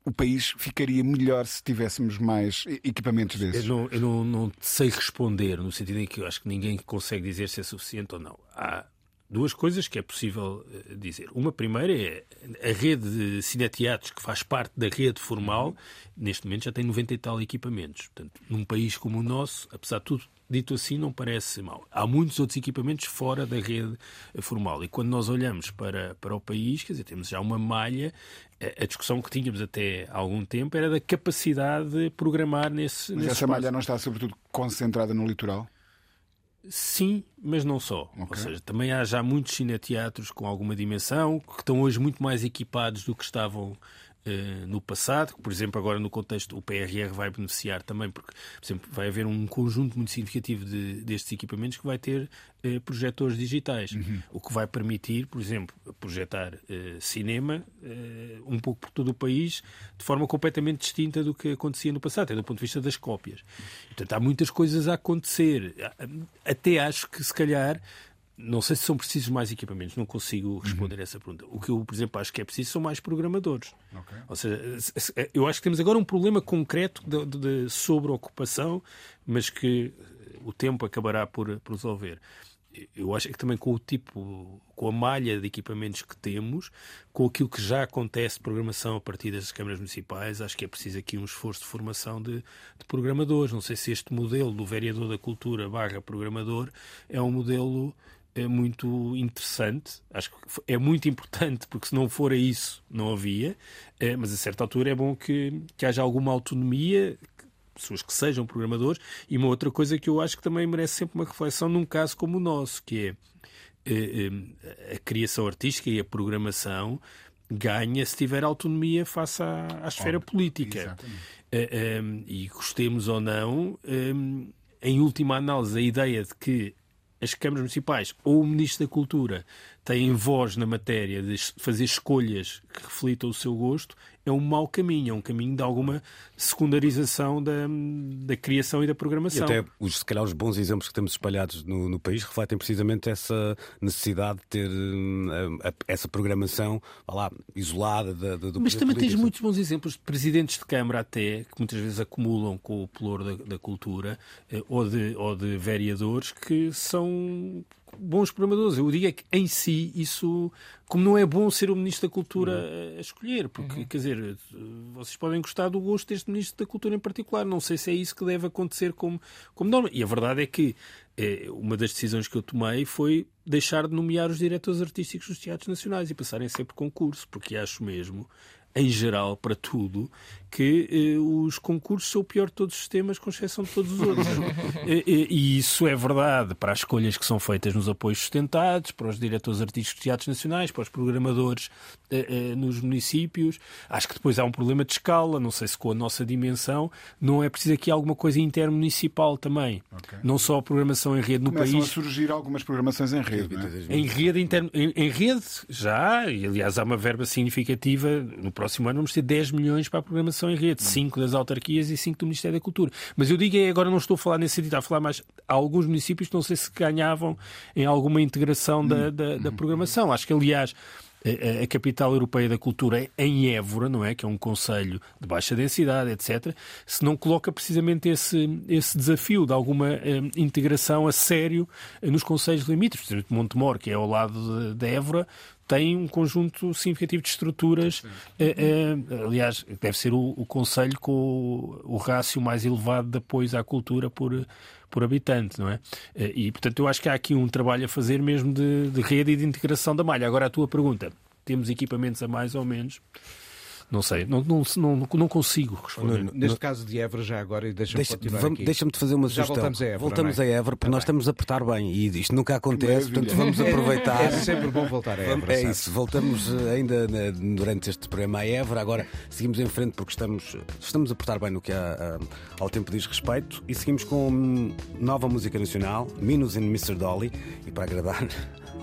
o país ficaria melhor se tivéssemos mais equipamentos Eu, desses? não, eu não, não sei responder, no sentido em que eu acho que ninguém consegue dizer se é suficiente ou não. Há duas coisas que é possível eh, dizer. Uma primeira é a rede de cineteatros, que faz parte da rede formal, neste momento já tem 90 e tal equipamentos. Portanto, num país como o nosso, apesar de tudo dito assim, não parece mal. Há muitos outros equipamentos fora da rede eh, formal. E quando nós olhamos para, para o país, quer dizer, temos já uma malha. A a discussão que tínhamos até há algum tempo era da capacidade de programar nesse, Mas nesse essa espaço. malha não está sobretudo concentrada no litoral? Sim, mas não só. Ou Ok. seja, também há já muitos cineteatros com alguma dimensão que estão hoje muito mais equipados do que estavam eh, no passado. Por exemplo, agora no contexto, o PRR vai beneficiar também, porque, por exemplo, vai haver um conjunto muito significativo de, destes equipamentos que vai ter eh, projetores digitais, o que vai permitir, por exemplo, projetar eh, cinema um pouco por todo o país de forma completamente distinta do que acontecia no passado, até do ponto de vista das cópias. Portanto, há muitas coisas a acontecer. Até acho que, se calhar, não sei se são precisos mais equipamentos, não consigo responder a essa pergunta. O que eu, por exemplo, acho que é preciso são mais programadores. Ou seja, se- se- eu acho que temos agora um problema concreto de, de, de sobreocupação, mas que o tempo acabará por, por resolver eu acho que também com o tipo, com a malha de equipamentos que temos, com aquilo que já acontece de programação a partir das câmaras municipais, acho que é preciso aqui um esforço de formação de, de programadores. Não sei se este modelo do vereador da cultura barra programador é um modelo é muito interessante. Acho que é muito importante, porque se não for a isso, não havia. É, mas a certa altura é bom que, que haja alguma autonomia, pessoas que sejam programadores. E uma outra coisa que eu acho que também merece sempre uma reflexão num caso como o nosso, que é eh, eh, a criação artística e a programação ganha se tiver autonomia face à, à esfera política. Eh, e gostemos ou não, em última análise, a ideia de que as câmaras municipais ou o Ministro da Cultura têm voz na matéria de fazer escolhas que reflitam o seu gosto é um mau caminho, é um caminho de alguma secundarização da, da criação e da programação. E até, os, se calhar, os bons exemplos que temos espalhados no, no país refletem precisamente essa necessidade de ter uh, a, essa programação lá, isolada da, do Mas também tens muitos bons exemplos de presidentes de Câmara até, que muitas vezes acumulam com o pelour da, da cultura, uh, ou, de, ou de vereadores que são bons programadores. Eu digo é que em si isso, como não é bom ser o Ministro da Cultura uhum. a escolher, porque uhum. quer dizer, vocês podem gostar do gosto deste Ministro da Cultura em particular. Não sei se é isso que deve acontecer como, como norma. E a verdade é que é, uma das decisões que eu tomei foi deixar de nomear os diretores artísticos dos teatros nacionais e passarem sempre concurso, porque acho mesmo em geral, para tudo, que eh, os concursos são o pior de todos os sistemas, com exceção de todos os outros. e, e, e, isso é verdade para as escolhas que são feitas nos apoios sustentados, para os diretores artísticos de teatros nacionais, para os programadores eh, eh, nos municípios. Acho que depois há um problema de escala, não sei se com a nossa dimensão, não é preciso aqui alguma coisa intermunicipal também. Okay. Não só a programação em rede no Começam país. a surgir algumas programações em rede. É? Em rede, inter... em, em, rede já, e aliás há uma verba significativa. No próximo ano vamos ter 10 milhões para a programação em rede, 5 das autarquias e 5 do Ministério da Cultura. Mas eu digo, é, agora não estou a falar nesse sentido, a falar mais. Há alguns municípios que não sei se ganhavam em alguma integração da, da, da programação. Acho que, aliás, a, capital europeia da cultura em Évora, não é? Que é um conselho de baixa densidade, etc. Se não coloca precisamente esse, esse desafio de alguma eh, integração a sério nos conselhos limítrofes. Montemor, que é ao lado de Évora, tem um conjunto significativo de estruturas. Eh, eh, aliás, deve ser o, o Conselho com o, o rácio mais elevado de apoios à cultura por, por habitante, não é? Eh, e, portanto, eu acho que há aqui um trabalho a fazer mesmo de, de rede e de integração da malha. Agora, a tua pergunta, temos equipamentos a mais ou menos? Não sei, não, não, não, não consigo responder. Neste caso de Évora, já agora, deixa-me deixa, Deixa-me te fazer uma já sugestão. voltamos a Évora. Voltamos é? a Évora, porque tá nós estamos a apertar bem e isto nunca acontece, portanto vamos aproveitar. É sempre bom voltar a Évora. É isso, voltamos eh, ainda durante este programa a Évora, agora seguimos em frente porque estamos, estamos a portar bem no que a, a, ao tempo diz respeito e seguimos com nova música nacional, Minus in Mr. Dolly, e para agradar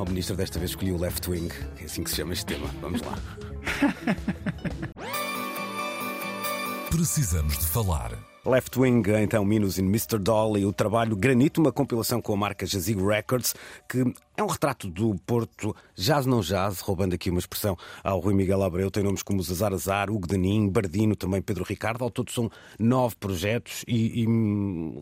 ao ministro desta vez escolhi o Left Wing, é assim que se chama este tema. Vamos lá. Precisamos de falar. Left Wing, então, Minus in Mr. Dolly, o trabalho Granito, uma compilação com a marca Jazigo Records, que é um retrato do Porto jazz não jazz, roubando aqui uma expressão ao Rui Miguel Abreu. Tem nomes como Zazar Azar, Hugo Danin, Bardino, também Pedro Ricardo. Ao todo são nove projetos e, e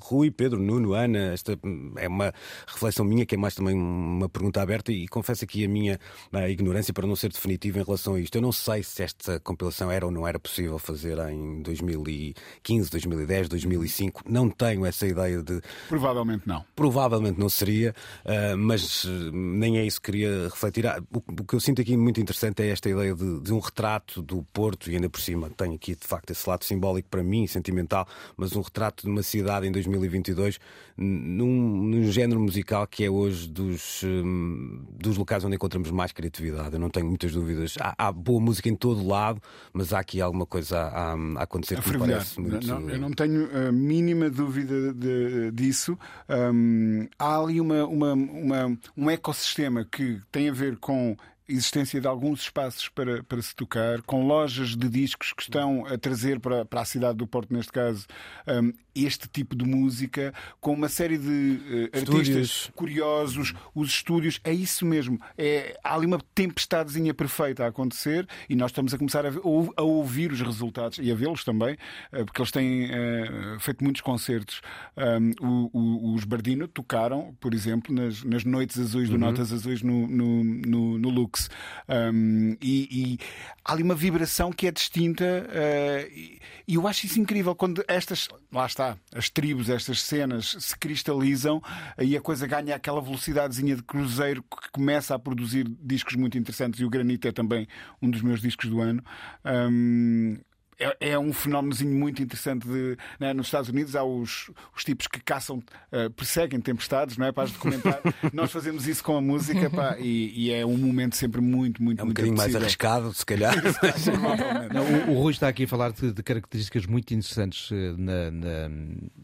Rui, Pedro, Nuno, Ana, esta é uma reflexão minha, que é mais também uma pergunta aberta e confesso aqui a minha a ignorância para não ser definitiva em relação a isto. Eu não sei se esta compilação era ou não era possível fazer em 2015, 2010, 2005. Não tenho essa ideia de... Provavelmente não. Provavelmente não seria, ah, mas nem é isso que queria refletir. Ah, o, que eu sinto aqui muito interessante é esta ideia de, de, um retrato do Porto, e ainda por cima tenho aqui de facto esse lado simbólico para mim, sentimental, mas um retrato de uma cidade em 2022 num, num género musical que é hoje dos, hum, dos locais onde encontramos mais criatividade. Eu não tenho muitas dúvidas. Há, há boa música em todo lado, mas há aqui alguma coisa a, a acontecer a que me parece muito. Não, eu não tenho a mínima dúvida de, disso. Um, há ali uma, uma, uma, um ecossistema que tem a ver com existência de alguns espaços para, para se tocar, com lojas de discos que estão a trazer para, para a cidade do Porto, neste caso, um, este tipo de música, com uma série de uh, artistas curiosos, os estúdios, é isso mesmo. É, há ali uma tempestadezinha perfeita a acontecer e nós estamos a começar a, a ouvir os resultados e a vê-los também, uh, porque eles têm uh, feito muitos concertos. Um, o, o, os Bardino tocaram, por exemplo, nas, nas Noites Azuis do uhum. Notas Azuis no, no, no, no Lux. Um, e, e, há ali uma vibração que é distinta e eu acho isso incrível quando estas, lá está, as tribos, estas cenas se cristalizam e a coisa ganha aquela velocidadezinha de cruzeiro que começa a produzir discos muito interessantes e o Granito é também um dos meus discos do ano. Um, é, é um fenómenozinho muito interessante. De, né? Nos Estados Unidos há os, os tipos que caçam, uh, perseguem tempestades, não é? Para as documentar. Nós fazemos isso com a música pá, e, e, é um momento sempre muito, muito, É um muito bocadinho mais arriscado, se calhar. não, o, o Rui está aqui a falar de, de características muito interessantes eh, na, na,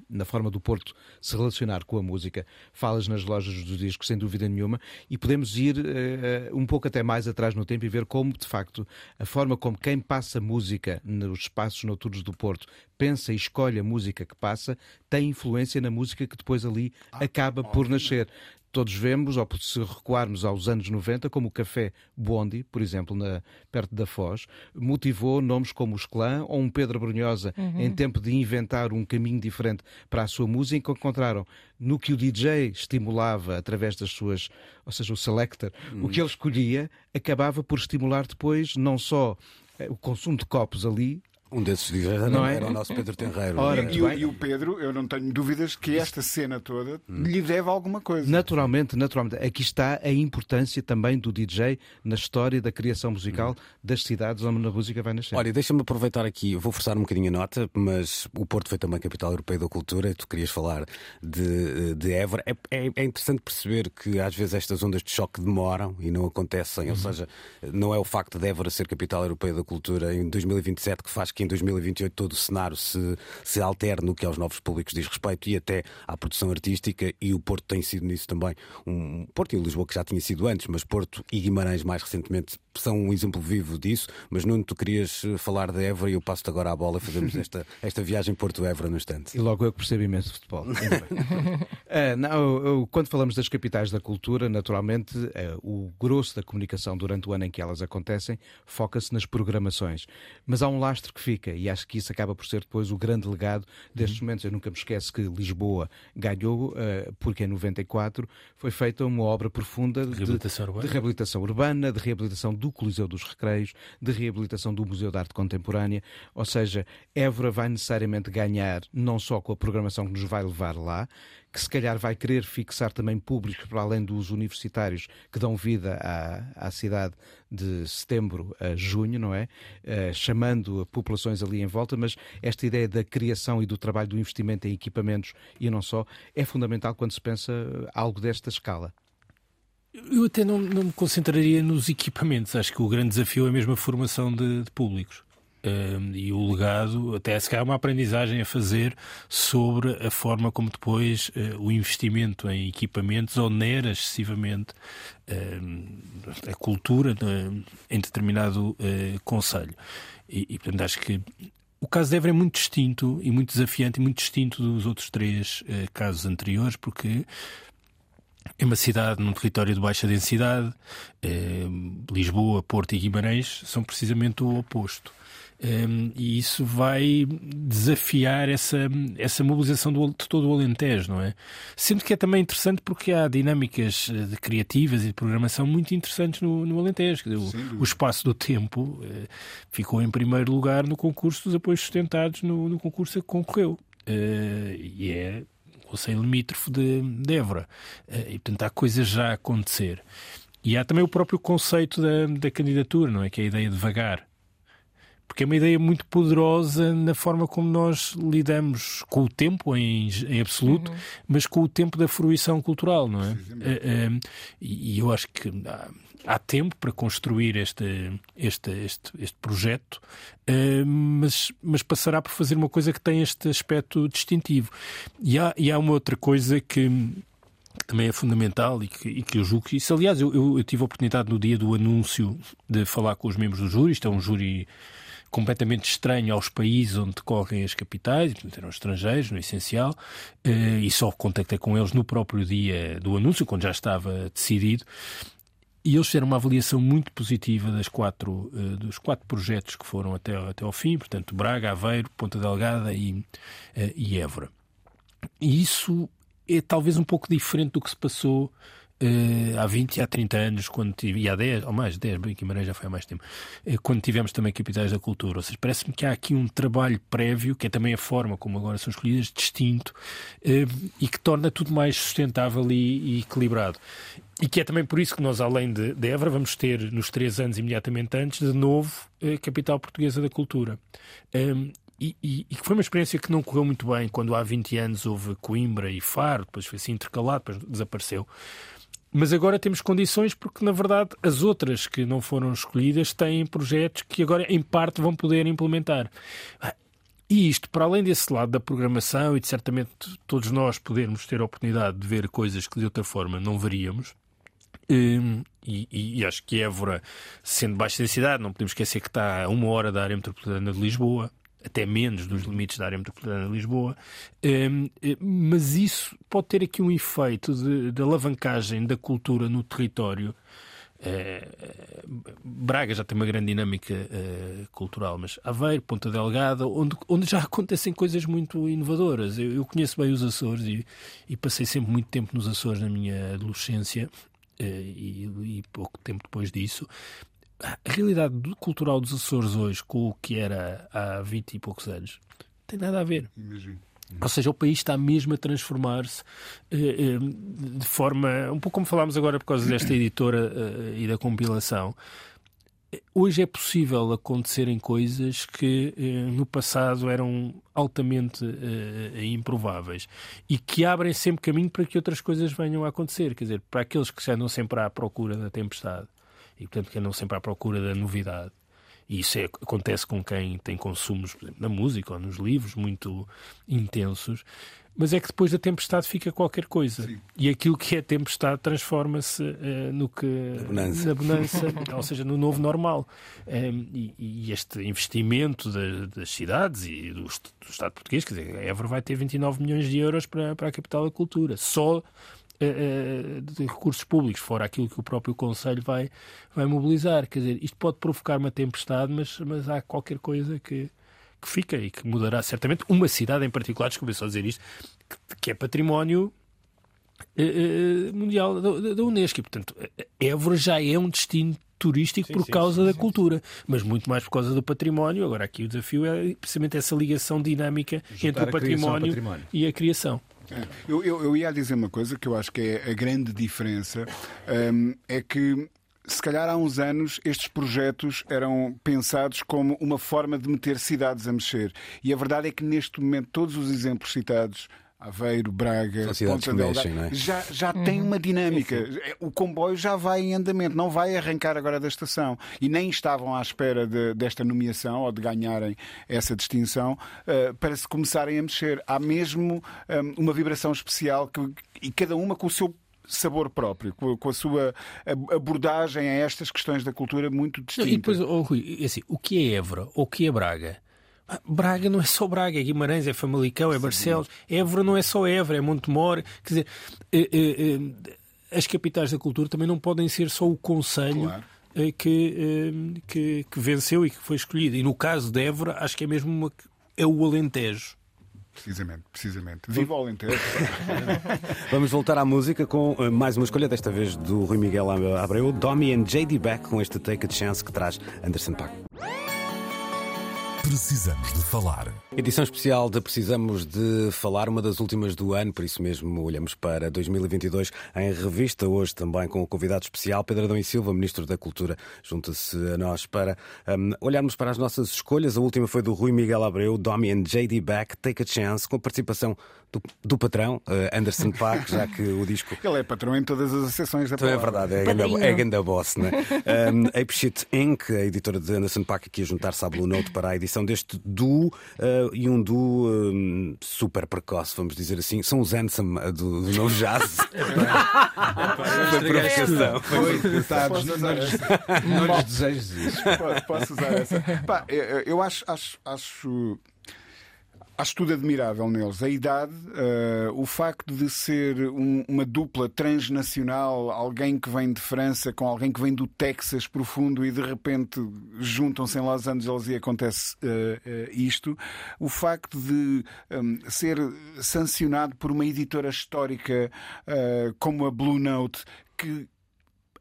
na, forma do Porto se relacionar com a música. Falas nas lojas dos discos, sem dúvida nenhuma, e podemos ir uh, um pouco até mais atrás no tempo e ver como, de facto, a forma como quem passa música nos espaços noturnos do Porto pensa e escolhe a música que passa, tem influência na música que depois ali ah, acaba por nascer todos vemos, ou se recuarmos aos anos 90, como o Café Bondi, por exemplo, na, perto da Foz, motivou nomes como os Clã ou um Pedro Brunhosa, uhum. em tempo de inventar um caminho diferente para a sua música, encontraram no que o DJ estimulava através das suas, ou seja, o selector, uhum. o que ele escolhia, acabava por estimular depois não só eh, o consumo de copos ali, um desses DJs não é? era o nosso Pedro Tenreiro. Ora, e, o, e, o, Pedro, eu não tenho dúvidas que esta cena toda hum. lhe deve alguma coisa. Naturalmente, naturalmente. Aqui está a importância também do DJ na história da criação musical hum. das cidades onde a música vai nascer. Olha, deixa-me aproveitar aqui, vou forçar um bocadinho a nota, mas o Porto foi também capital europeia da cultura e tu querias falar de, de Évora. É, é, é, interessante perceber que às vezes estas ondas de choque demoram e não acontecem, ou uhum. seja, não é o facto de Évora ser capital europeia da cultura em 2027 que faz que em 2028 todo o cenário se, se no que aos novos públicos diz respeito e até à produção artística, e o Porto tem sido nisso também. Um, Porto e Lisboa, que já tinha sido antes, mas Porto e Guimarães mais recentemente são um exemplo vivo disso. Mas Nuno, tu querias eh, falar de Évora e eu passo-te agora a bola e fazemos esta, esta viagem Porto-Évora no instante. E logo eu que percebo imenso de futebol. uh, não, eu, quando falamos das capitais da cultura, naturalmente, uh, o grosso da comunicação durante o ano em que elas acontecem foca-se nas programações. Mas há um lastro que fica e acho que isso acaba por ser depois o grande legado destes uhum. momentos. Eu nunca me esqueço que Lisboa ganhou, uh, porque em 94 foi feita uma obra profunda de reabilitação, de, de reabilitação urbana, de reabilitação do Coliseu dos Recreios, de reabilitação do Museu de Arte Contemporânea. Ou seja, Évora vai necessariamente ganhar não só com a programação que nos vai levar lá, que se calhar vai querer fixar também públicos para além dos universitários que dão vida à, à cidade de setembro a junho, não é? Uh, chamando populações ali em volta, mas esta ideia da criação e do trabalho do investimento em equipamentos e não só é fundamental quando se pensa algo desta escala. Eu até não, não me concentraria nos equipamentos. Acho que o grande desafio é mesmo a formação de, de públicos e o legado, até se calhar uma aprendizagem a fazer sobre a forma como depois uh, o investimento em equipamentos onera excessivamente a cultura uh, em determinado uh, conselho. E, portanto, acho que o caso de Évora é muito distinto e muito desafiante e muito distinto dos outros três casos anteriores, porque é uma cidade num território de baixa densidade. Lisboa, Porto e Guimarães são precisamente o oposto. Um, e isso vai desafiar essa, essa mobilização do, de todo o Alentejo, não é? Sendo que é também interessante porque há dinâmicas eh, de criativas e de programação muito interessantes no, no Alentejo. O, o, espaço do tempo uh, ficou em primeiro lugar no concurso dos apoios sustentados no, no concurso a que concorreu. Uh, e é o Conselho Limítrofe de, de Évora. Uh, e portanto há coisas já a acontecer. E há também o próprio conceito da, da candidatura, não é? Que é a ideia de vagar porque é uma ideia muito poderosa na forma como nós lidamos com o tempo em, em absoluto, uhum. mas com o tempo da fruição cultural, não é? Uh, uh, e eu acho que há, há, tempo para construir este, este, este, este projeto, uh, mas, mas passará por fazer uma coisa que tem este aspecto distintivo. E há, e há uma outra coisa que que também é fundamental e que, e que eu julgo que isso. Aliás, eu, eu, eu, tive a oportunidade no dia do anúncio de falar com os membros do júri. Isto é um júri completamente estranho aos países onde decorrem as capitais, portanto eram estrangeiros, no essencial, eh, e só contactei com eles no próprio dia do anúncio, quando já estava decidido. E eles fizeram uma avaliação muito positiva das quatro, uh, dos quatro projetos que foram até, até ao fim, portanto, Braga, Aveiro, Ponta Delgada e, uh, e Évora. E isso é talvez um pouco diferente do que se passou Uh, há 20 e há 30 anos, quando tive, e há 10, ou mais, 10, bem, Guimarães já foi há mais tempo, uh, quando tivemos também capitais da cultura. Ou seja, parece-me que há aqui um trabalho prévio, que é também a forma como agora são escolhidas, distinto, uh, e que torna tudo mais sustentável e, e, equilibrado. E que é também por isso que nós, além de, de Évora, vamos ter nos três anos imediatamente antes, de novo, a capital portuguesa da cultura. Um, e, e, e, que foi uma experiência que não correu muito bem quando há 20 anos houve Coimbra e Faro, depois foi assim intercalado, depois desapareceu. Mas agora temos condições porque, na verdade, as outras que não foram escolhidas têm projetos que agora, em parte, vão poder implementar. E isto, para além desse lado da programação e de certamente todos nós podermos ter a oportunidade de ver coisas que de outra forma não veríamos, hum, e, e, e, acho que Évora, sendo baixa densidade, não podemos esquecer que está a uma hora da área metropolitana de Lisboa, até menos dos limites da área metropolitana de Lisboa, ehm, eh, mas isso pode ter aqui um efeito de, de alavancagem da cultura no território. Eh, Braga já tem uma grande dinâmica uh, cultural, mas Aveiro, Ponta Delgada, onde, onde já acontecem coisas muito inovadoras. Eu, eu conheço bem os Açores e, e, passei sempre muito tempo nos Açores na minha adolescência uh, e, e, pouco tempo depois disso a realidade cultural dos Açores hoje com o que era há 20 e poucos anos tem nada a ver. Imagino. Ou seja, o país está mesmo a transformar-se eh, eh, de forma. Um pouco como falámos agora por causa desta editora eh, e da compilação. Hoje é possível acontecerem coisas que eh, no passado eram altamente eh, improváveis e que abrem sempre caminho para que outras coisas venham a acontecer. Quer dizer, para aqueles que já andam sempre à procura da tempestade e, portanto, que andam sempre à procura da novidade. E isso é, acontece com quem tem consumos, por exemplo, na música ou nos livros muito intensos, mas é que depois da tempestade fica qualquer coisa. Sim. E aquilo que é tempestade transforma-se uh, no que. Na bonança. Na bonança ou seja, no novo normal. Um, ehm, e, e, este investimento das, das cidades e do, do, Estado português, quer dizer, a Évora vai ter 29 milhões de euros para, para a capital da cultura. Só de recursos públicos, fora aquilo que o próprio Conselho vai, vai mobilizar. Quer dizer, isto pode provocar uma tempestade, mas, mas há qualquer coisa que, que fica e que mudará certamente. Uma cidade em particular, desculpe só dizer isto, que, que é património uh, mundial da, da, Unesco. E, portanto, Évora já é um destino turístico sim, por sim, causa sim, da cultura, mas muito mais por causa do património. Agora, aqui o desafio é precisamente essa ligação dinâmica Juntar entre o património, património, e a criação. É. Eu, eu, eu, ia dizer uma coisa que eu acho que é a grande diferença, um, é que se calhar há uns anos estes projetos eram pensados como uma forma de meter cidades a mexer. E a verdade é que neste momento todos os exemplos citados Aveiro, Braga, Ponta Delgada, é? já, já uhum. tem uma dinâmica. Sim, sim. O comboio já vai em andamento, não vai arrancar agora da estação. E nem estavam à espera de, desta nomeação ou de ganharem essa distinção uh, para se começarem a mexer. Há mesmo um, uma vibração especial que, e cada uma com o seu sabor próprio, com a sua abordagem a estas questões da cultura muito distinta. E depois, oh, Rui, é assim, o que é Évora ou o que é Braga? Braga não é só Braga, é Guimarães, é Famalicão, é Barcelos. Évora não é só Évora, é Montemor. Quer dizer, eh, eh, eh, as capitais da cultura também não podem ser só o Conselho. Claro. Que, que, que, venceu e que foi escolhido. E no caso de Évora, acho que é mesmo uma, é o Alentejo. Precisamente, precisamente. Viva o Alentejo! Vamos voltar à música com mais uma escolha, desta vez do Rui Miguel Abreu, Domi and J.D. Beck, com este Take a Chance que traz Anderson Paak. Precisamos de falar. Edição especial de Precisamos de Falar, uma das últimas do ano, por isso mesmo olhamos para 2022 em revista, hoje também com o convidado especial, Pedro Adão e Silva, Ministro da Cultura, junta-se a nós para um, olharmos para as nossas escolhas. A última foi do Rui Miguel Abreu, Domi and J.D. Beck, Take a Chance, com a participação do, do patrão, uh, Anderson Paak, já que o disco. Ele é patrão em todas as sessões da então é verdade, é ganda, é ganda boss, né? um, Ape Shit Inc., a editora de Anderson Paak, aqui a juntar-se à Blue Note para a edição deste duo uh, e um duo um, super precoce, vamos dizer assim. São os Ansem uh, do, do novo jazz. Foi provocação. Foi, coitados, não, não, lhes isso. Po- Posso usar essa? Pá, eu, eu acho, acho, acho, acho tudo admirável neles. A idade, eh, o facto de ser um- uma dupla transnacional, alguém que vem de França com alguém que vem do Texas profundo e de repente juntam-se em Los Angeles e acontece eh, eh, isto. O facto de hum, ser sancionado por uma editora histórica como a Blue Note, que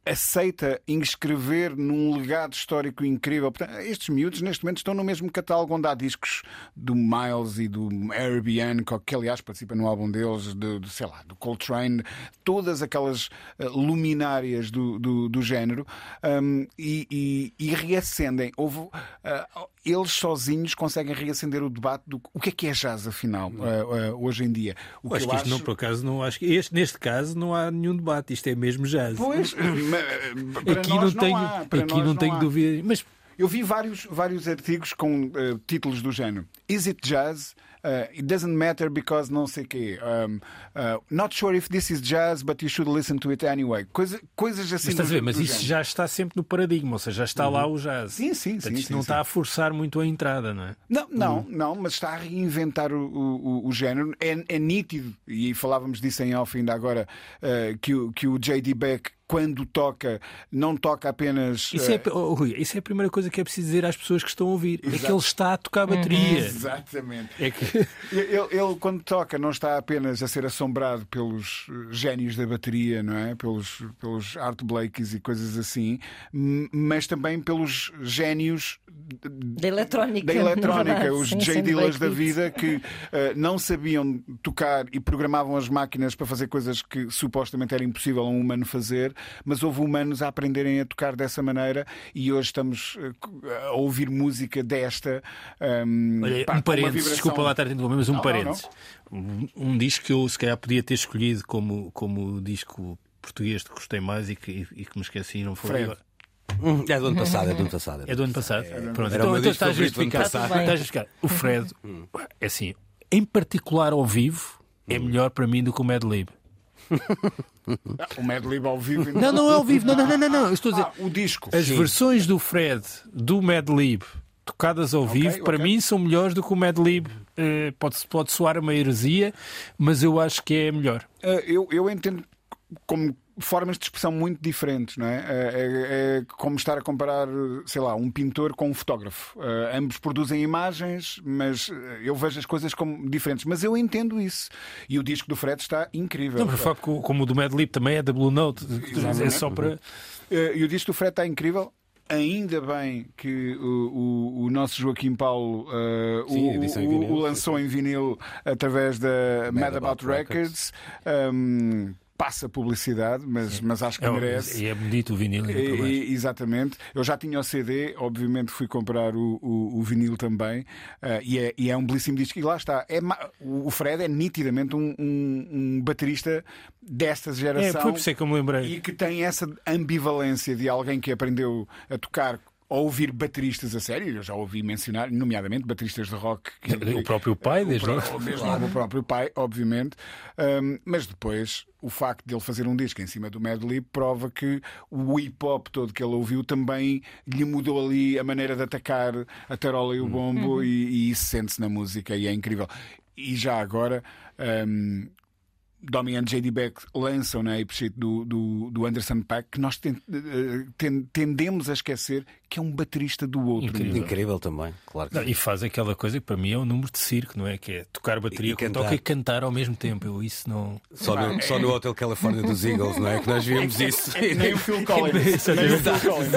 aceita inscrever num legado histórico incrível. Portanto, estes miúdos, neste momento, estão no mesmo catálogo onde há discos do Miles e do Airbnb, que aliás participa no álbum deles, de, de, sei lá, do Coltrane, todas aquelas eh, luminárias do, do, do género, um, e, e, e reacendem. Houve, eh, eles sozinhos conseguem reacender o debate do o que é que é jazz, afinal, eh, eh, hoje em dia. O Eu acho que isto não, por acaso, não acho que este, neste caso não há nenhum debate, isto é mesmo jazz. Pois, para aqui nós não tenho, há, aqui nós não tenho há. dúvida. Mas Eu vi vários, vários artigos com eh, títulos do género. Is it jazz? Uh, it doesn't matter because não sei quê. Um, uh, not sure if this is jazz, but you should listen to it anyway. Coisa, coisas assim. Mas estás a do- ver, mas isso género. já está sempre no paradigma, ou seja, já está lá o jazz. Sim, sim, Portanto, sim, isto sim, não sim. está a forçar muito a entrada, não é? Não, não, não, mas está a reinventar o, o, o género. É, é nítido, e falávamos disso em off ainda agora, eh, que, o- que o J.D. Beck, quando toca, não toca apenas. Isso é, eh, oh, Rui, isso é a primeira coisa que é preciso dizer às pessoas que estão a ouvir. É que ele está a tocar bateria. Exatamente. É que Ele, ele, quando toca, não está apenas a ser assombrado pelos eh, génios da bateria, não é? Pelos, pelos Art Blakes e coisas assim, mas também pelos génios Da eletrónica. da eletrónica, os Sim, J. sim, Dillers da vida que eh, não sabiam tocar e programavam as máquinas para fazer coisas que supostamente era impossível a um humano fazer, mas houve humanos a aprenderem a tocar dessa maneira e hoje estamos eh, a ouvir música desta. ehm, Olha, pá, um parênteses, vibração- desculpa lá estar a interromper, mas um Não, não, parênteses. Um, um disco que eu se calhar podia ter escolhido como, como disco português que gostei mais e que, e que me esqueci e não foi. Fred. agora. Hum, É do ano passado, é do ano passado. É do ano passado. Pronto, Era o então, então justificado. Está. Estás justificado. O Fred, é assim, em particular ao vivo, é melhor para mim do que o Mad Lib. O Mad Lib ao vivo. Não, não é ao vivo, não, não, não, não, não. Estou a dizer, Ah, o disco. as versões do Fred do Mad Lib tocadas ao vivo, para ok. mim são melhores do que o Mad Lib. Eh, pode, pode soar uma heresia, mas eu acho que é melhor. Ah, eu, eu entendo como formas de expressão muito diferentes, não é? É, é- é como estar a comparar, sei lá, um pintor com um fotógrafo. Ah, ambos produzem imagens, mas ah, eu vejo as coisas como diferentes. Mas eu entendo isso. E o disco do Fred está incrível. Não, por facto, co- como o do Mad Lib também é da Blue Note. É só para. Eh, E o disco do Fred está incrível. Ainda bem que o, o- o nosso Joaquim Paulo eh, Sim, o, em vinil, o lançou em vinil através da Mad, About, About Records. Um, passa publicidade, mas, mas acho que É, merece. e é bonito o vinil. E- exatamente. Eu já tinha o CD, obviamente fui comprar o, o- o vinil também, ah, e, é, e é um belíssimo disco. E lá está. É o Fred é nitidamente um, um- um baterista desta É, geração foi por isso é que eu me lembrei. e que tem essa ambivalência de alguém que aprendeu a tocar. A ouvir bateristas a sério, eu já ouvi mencionar, nomeadamente bateristas de rock. que- O próprio pai, o desde logo. mesmo o próprio pai, obviamente. Um, mas depois, o facto de ele fazer um disco em cima do Mad Lib prova que o hip hop todo que ele ouviu também lhe mudou ali a maneira de atacar a tarola e o bombo, e, e isso sente-se na música e é incrível. E já agora. Um, Domi and J.D. Beck lançam na Ape Sheet do, do, do Anderson Paak que nós ten- eh, ten- tendemos a esquecer que é um baterista do outro Incrível. nível. Incrível também, claro que Não, sim. e faz aquela coisa que para mim é um número de circo, não é? Que é tocar bateria E com cantar. toca e cantar ao mesmo tempo. Eu isso não. Só no, só no Hotel Califórnia dos Eagles, não é? Que nós vimos isso. Nem o Phil Collins. Nem o Phil Collins.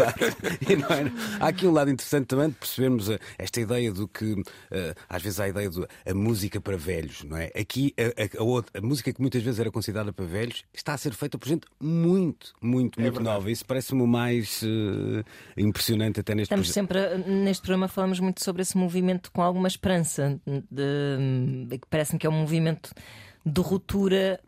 E é? Há aqui um lado interessante também de percebermos eh, esta ideia do que eh, às vezes há a ideia da música para velhos, não é? Aqui a, a- a outra- a música que muitas vezes era considerada para velhos está a ser feita por gente muito, muito, muito nova. Isso parece-me o mais eh, impressionante até neste Estamos projeto. sempre, a- neste programa, falamos muito sobre esse movimento com alguma esperança, de, que parece-me que é um movimento de ruptura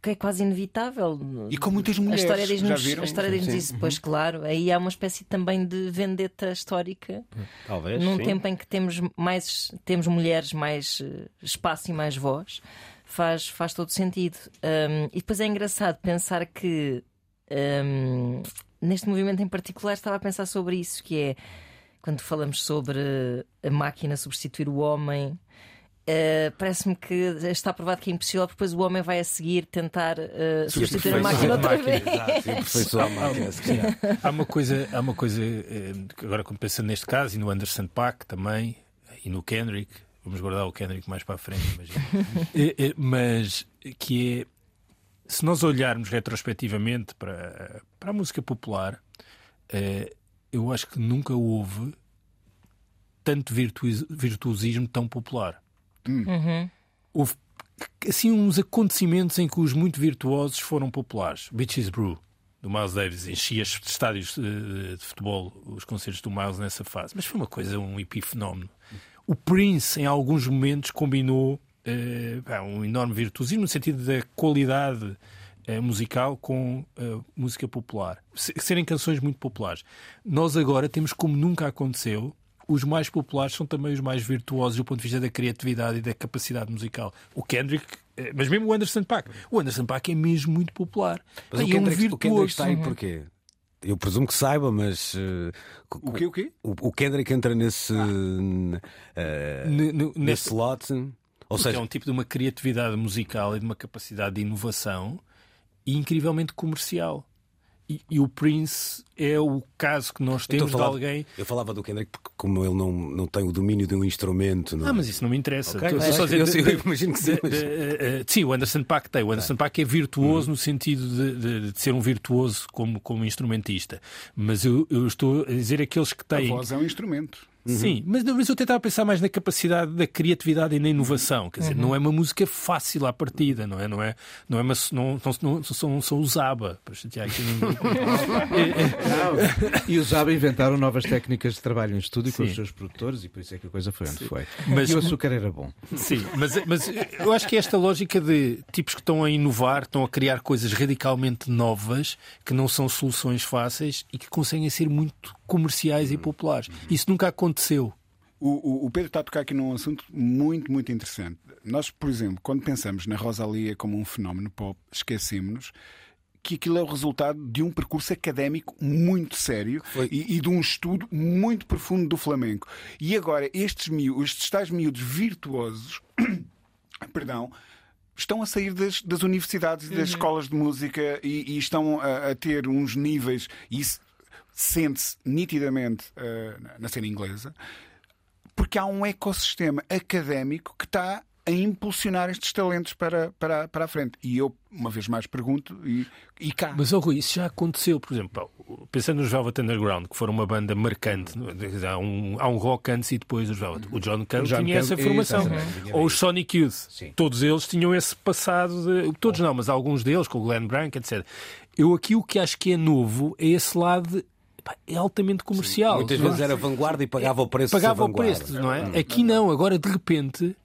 que é quase inevitável. E com muitas A mulheres. história já diz-nos a história diz-nos isso, pois claro. Aí há uma espécie também de vendetta histórica. Talvez. Num sim. tempo em que temos mais temos mulheres mais eh, espaço e mais voz, faz, faz todo sentido. Um, e depois é engraçado pensar que um, neste movimento em particular estava a pensar sobre isso, que é quando falamos sobre a máquina substituir o homem. eh, Parece-me que está provado que é impossível, porque depois o homem vai a seguir tentar eh, substituir a máquina outra vez. A máquina, calhar. Há uma coisa, há uma coisa eh, agora quando penso neste caso e no Anderson Paak também e no Kendrick, vamos guardar o Kendrick mais para a frente, imagino. Mas que é se nós olharmos retrospectivamente para, para a música popular, eh, eu acho que nunca houve tanto virtuos- virtuosismo tão popular. Houve assim uns acontecimentos em que os muito virtuosos foram populares. Beaches Brew, do Miles Davis, enchia os estádios eh, de futebol, os concertos do Miles nessa fase. Mas foi uma coisa, um epifenómeno. O Prince, em alguns momentos, combinou um enorme virtuosismo no sentido da qualidade eh, musical com eh, música popular. Se- Serem canções muito populares. Nós agora temos, como nunca aconteceu, os mais populares são também os mais virtuosos do ponto de vista da criatividade e da capacidade musical. O Kendrick, eh, mas mesmo o Anderson Paak. O Anderson Paak é mesmo muito popular. Mas E o é um Kendrick, o Kendrick virtuoso. está aí porquê? Eu presumo que saiba, mas. eh, O quê, o quê? O, o Kendrick entra nesse. eh, Ne- ne- nesse nesse- slot. Ou seja, é um tipo de uma criatividade musical e de uma capacidade de inovação e incrivelmente comercial. E, e o Prince é o caso que nós a temos de alguém. Eu falava do Kendrick porque, como ele não, não tem o domínio de um instrumento. Não... Ah, mas isso não me interessa. A dizer eu- imagino que sim, eh, eh, Sim, o Anderson Paak tem. O Anderson Paak é virtuoso no sentido de, de- de ser um virtuoso como, como instrumentista. Mas eu, eu estou a dizer aqueles que A têm. voz é um instrumento. Sim, mas, mas eu tentava pensar mais na capacidade da criatividade e na inovação. Quer dizer, Uhum. não é uma música fácil à partida, não é? Não, é, não, é uma, não, não, não, são, são os ABBA, para chatear aqui ninguém. E os ABBA inventaram novas técnicas de trabalho em estúdio com os seus produtores e por isso é que a coisa foi onde foi. Mas- e o açúcar era bom. Sim, mas, mas eu acho que esta lógica de tipos que estão a inovar, estão a criar coisas radicalmente novas, que não são soluções fáceis e que conseguem ser muito comerciais e populares. Isso nunca aconteceu. O, o- o Pedro está a tocar aqui num assunto muito, muito interessante. Nós, por exemplo, quando pensamos na Rosalia como um fenómeno pop, esquecemos que aquilo é o resultado de um percurso académico muito sério e, e de um estudo muito profundo do flamenco. E agora, estes, miú- estes tais miúdos virtuosos, perdão, estão a sair das, das universidades e das escolas de música e, e estão a, a ter uns níveis, e isso sente-se nitidamente eh, na- na cena inglesa, porque há um ecossistema académico que está a impulsionar estes talentos para, para, para a frente. E eu, uma vez mais, pergunto, e, e cá? Mas, oh, Rui, isso já aconteceu, por exemplo, pensando nos Velvet Underground, que foram uma banda marcante, é? Há um, há um rock antes e depois dos Velvet. O John Cale tinha essa formação. exatamente, tinha Ou os Sonic Youth. Sim. Todos eles tinham esse passado, de... todos não, mas alguns deles, com o Glenn Brank, etc. Eu aqui o que acho que é novo é esse lado. de- É altamente comercial. Muitas não é? vezes era vanguarda e pagava o preço de ser pagava o preço, não é? Aqui não, agora de repente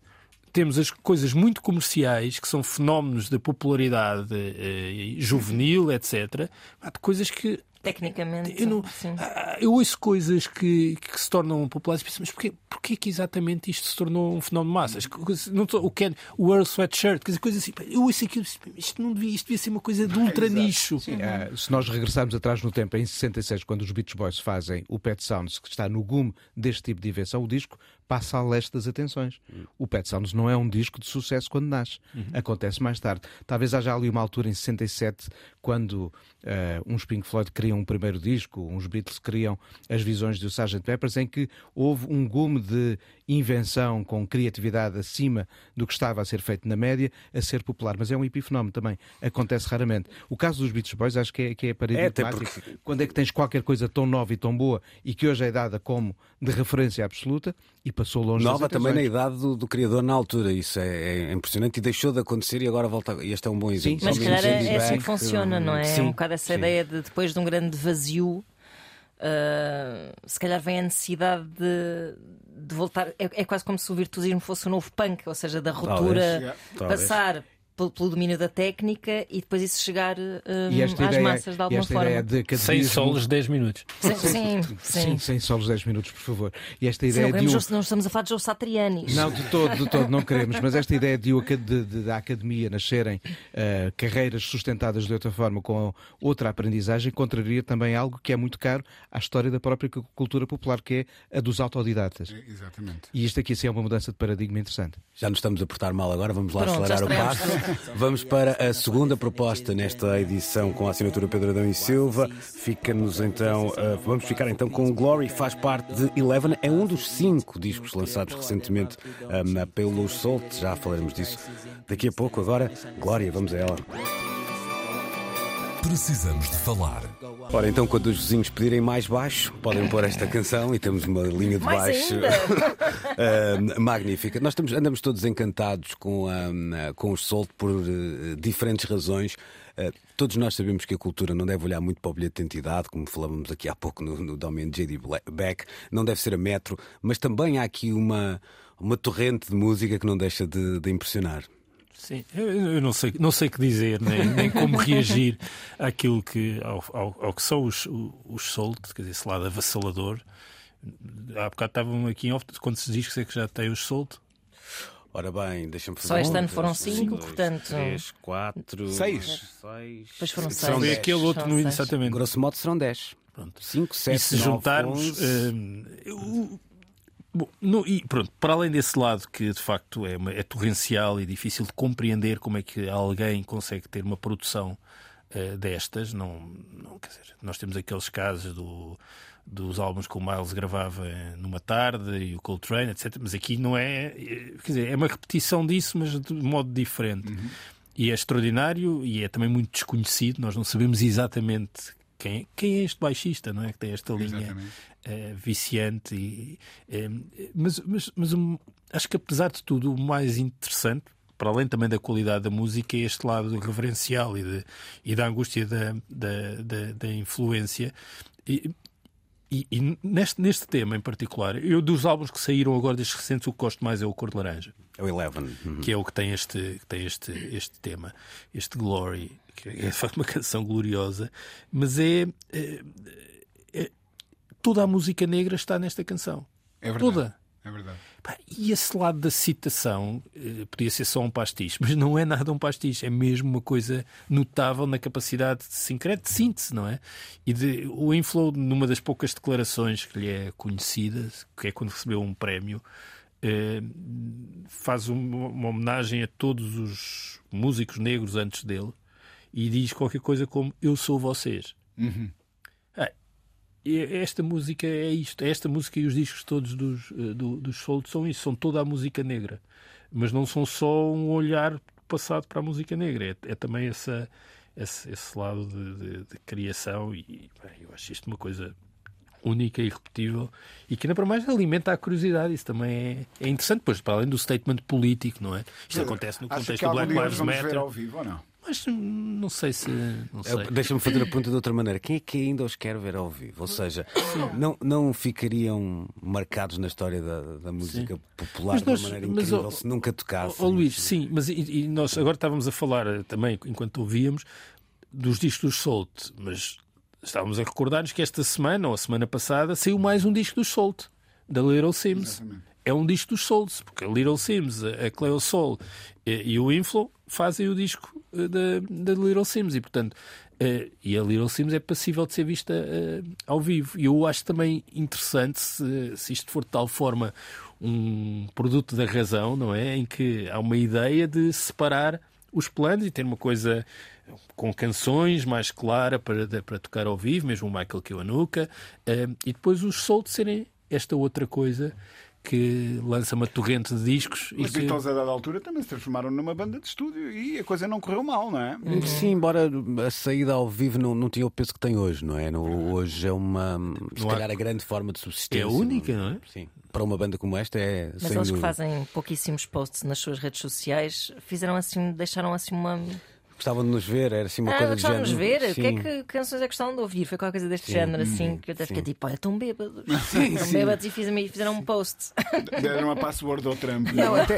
temos as coisas muito comerciais que são fenómenos de popularidade eh, juvenil, etc. Há de coisas que Tecnicamente, eu, não, sim. Ah, eu ouço coisas que, que se tornam populares e penso, mas porquê, porquê que exatamente isto se tornou um fenómeno de massas? Não, tô- o, Ken, o Earl Sweatshirt, quer dizer, coisas assim. Eu ouço aquilo e isto, não devia, isto devia ser uma coisa de ultra nicho. Ah, se nós regressarmos atrás no tempo, em 66, quando os Beach Boys fazem o Pet Sounds, que está no gume deste tipo de invenção, o disco passa a leste das atenções. O Pet Sounds não é um disco de sucesso quando nasce. Acontece mais tarde. Talvez haja ali uma altura em 67, quando ah, uns Pink Floyd criam um primeiro disco, uns Beatles criam as visões do Sgt. Peppers, em que houve um gume de invenção com criatividade acima do que estava a ser feito na média, a ser popular. Mas é um epifenómeno também. Acontece raramente. O caso dos Beach Boys acho que é, que é paradigmático. até Quando é que tens qualquer coisa tão nova e tão boa e que hoje é dada como de referência absoluta e passou longe Nova das também na idade do, do criador na altura. Isso é, é impressionante e deixou de acontecer e agora volta. E este é um bom exemplo. Mas Só se calhar é, é assim que funciona, não é? Sim, é um bocado essa sim. ideia de depois de um grande vazio, ah, se calhar vem a necessidade de, de voltar. É, é quase como se o virtuosismo fosse o novo punk, ou seja, da ruptura. Talvez. passar pelo, domínio da técnica e depois isso chegar hum, às ideia, massas de alguma esta forma. ideia de solos 10 minutos. Sim, sim, Sim, sim. sem solos 10 minutos, por favor. E esta Se ideia não, de. um- não estamos a falar de João Satrianis. Não, de todo, de todo, não queremos. Mas esta ideia de, o de- de- da academia nascerem eh, carreiras sustentadas de outra forma, com outra aprendizagem, contraria também algo que é muito caro à história da própria cu- cultura popular, que é a dos autodidatas. Exatamente. E isto aqui sim é uma mudança de paradigma interessante. Já nos estamos a portar mal agora, vamos lá Pronto, acelerar o passo. Vamos para a segunda proposta nesta edição com a assinatura Pedro Adão e Silva. Fica-nos então, uh, vamos ficar então com o Glory, faz parte de Eleven, é um dos cinco discos lançados recentemente um, pelos Salt, já falaremos disso daqui a pouco. Agora, Glória, vamos a ela. Precisamos de falar. Ora, então, quando os vizinhos pedirem mais baixo, podem pôr esta canção e temos uma linha de baixo ah, magnífica. Nós estamos, andamos todos encantados com, ah, com os Solt por ah, diferentes razões. Ah, todos nós sabemos que a cultura não deve olhar muito para o bilhete de identidade, como falávamos aqui há pouco no, no domínio de J.D. Beck, não deve ser a metro, mas também há aqui uma, uma torrente de música que não deixa de, de impressionar. Sim, eu, eu não sei, não sei o que dizer, nem, nem como reagir àquilo que, ao, ao, ao que são os, os Solt, quer dizer, esse lado avassalador. Há bocado estavam aqui em off, quantos discos é que já tem os Solt? Ora bem, deixa-me fazer Só este um, ano foram cinco, dois, portanto- Três, quatro, Seis. seis. Depois foram seis. Foi dez. aquele outro, no, exatamente. Grosso modo serão 10. Pronto. 5, 7, E se juntarmos. hum, eu- bom, no- e pronto, para além desse lado que de facto é, é torrencial e difícil de compreender como é que alguém consegue ter uma produção eh, destas, não, não, quer dizer, nós temos aqueles casos do, dos álbuns que o Miles gravava numa tarde e o Coltrane, etc. Mas aqui não é. eh, Quer dizer, é uma repetição disso, mas de modo diferente. E é extraordinário e é também muito desconhecido. Nós não sabemos exatamente quem, quem é este baixista, não é? Que tem esta linha eh, viciante. E, eh, mas mas, mas um, acho que, apesar de tudo, o mais interessante, para além também da qualidade da música, é este lado reverencial e, de- e da angústia da, da, da, da influência. E, e, e neste, neste tema em particular, eu dos álbuns que saíram agora destes recentes, o que gosto mais é o Cor de Laranja É o Eleven. Uhum. que é o que tem este, que tem este, este tema, este Glory, que é de facto uma canção gloriosa, mas é, é- é- toda a música negra está nesta canção. É verdade. Toda. É verdade. E esse lado da citação eh, podia ser só um pastiche, mas não é nada um pastiche, é mesmo uma coisa notável na capacidade de sincreto, de síntese, não é? E de, o Inflow, numa das poucas declarações que lhe é conhecida, que é quando recebeu um prémio, eh, faz uma homenagem a todos os músicos negros antes dele e diz qualquer coisa como Eu sou vocês. Ah, e esta música é isto, esta música e os discos todos dos, eh, do, dos Soul são isso, são toda a música negra, mas não são só um olhar passado para a música negra, é, é também essa, esse, esse lado de, de- de criação e bem, eu acho isto uma coisa única e irrepetível e que ainda para mais alimenta a curiosidade. Isso também é, é interessante, pois, para além do statement político, não é? Isto acontece no contexto do Black Lives vamos ver Matter, ao vivo ou não? Mas não sei se. É, Deixa-me fazer a pergunta de outra maneira. Quem é que ainda os quer ver ao vivo? Ou seja, não, não ficariam marcados na história da, da música popular Mas de uma nós- maneira mas, incrível ó, se nunca tocasse? Ó Luís, sim, mas e, e nós agora estávamos a falar eh, também, enquanto ouvíamos, dos discos dos Solt, mas estávamos a recordar-nos que esta semana, ou a semana passada, saiu mais um disco dos Solt, da Little Sims. Exatamente. É um disco dos Souls, porque a Little Sims, a Cleo Soul e, o Inflow fazem o disco eh, da, Little Sims e, portanto, eh, e a Little Sims é passível de ser vista eh, ao vivo. E eu acho também interessante se, se isto for de tal forma um produto da razão, não é? Em que há uma ideia de separar os planos e ter uma coisa com canções mais clara para, para tocar ao vivo, mesmo o Michael Kiwanuka, e depois os Soul serem esta outra coisa que lança uma torrente de discos Os e que... Beatles, a dada altura, também se transformaram numa banda de estúdio e a coisa não correu mal, não é? Sim, embora a saída ao vivo não, não tinha o peso que tem hoje, não é? No- hoje é uma, se calhar, a grande forma de subsistência. É a única, não é? Sim. Para uma banda como esta é. Mas sem eles que dúvida. fazem pouquíssimos posts nas suas redes sociais fizeram assim, deixaram assim uma. Gostavam de nos ver, era assim uma Ah, coisa de gostavam de género. nos ver? O que é Sim. que canções é que gostavam de ouvir? Foi qualquer coisa deste género, assim, que eu até fiquei sim. tipo, olha, estão bêbados. Estão bêbados e fiz- fizeram um post. Deram uma password ao Trump. Não, até,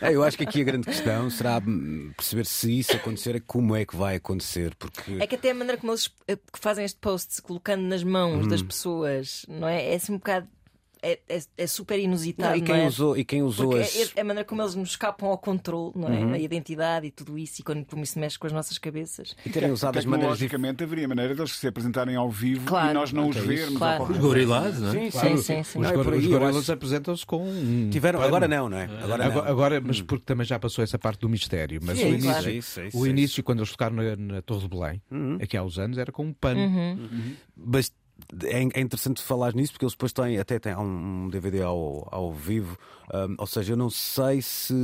é, eu acho que aqui a grande questão será hum, perceber se isso acontecer, é como é que vai acontecer. Porque É que até a maneira como eles eh, fazem este post, colocando nas mãos Hum. das pessoas, não é? É assim um bocado. É, é, é super inusitado. Não, e, quem não é? usou, e quem usou Porque as. é, é a maneira como eles nos escapam ao controle, não é? Uhum. A identidade e tudo isso, e quando como isso mexe com as nossas cabeças. E terem usado as maneiras Tecnologicamente haveria maneira deles se apresentarem ao vivo Claro. e nós não os vermos. Claro. Os gorilados, não é? Sim, Sim, sim, sim. Não, Os, é gor- os gorilas acho- apresentam-se com um Tiveram, agora não, não é? Agora não. Agora, agora, mas porque também já passou essa parte do mistério. Mas Sim, o início, claro. É isso, é isso, o é início quando eles tocaram na, na Torre de Belém, aqui há uns anos, era com um pano. Uhum. Mas é é interessante falar nisso porque eles depois têm até têm um DVD ao, ao vivo. Hum, ou seja, eu não sei se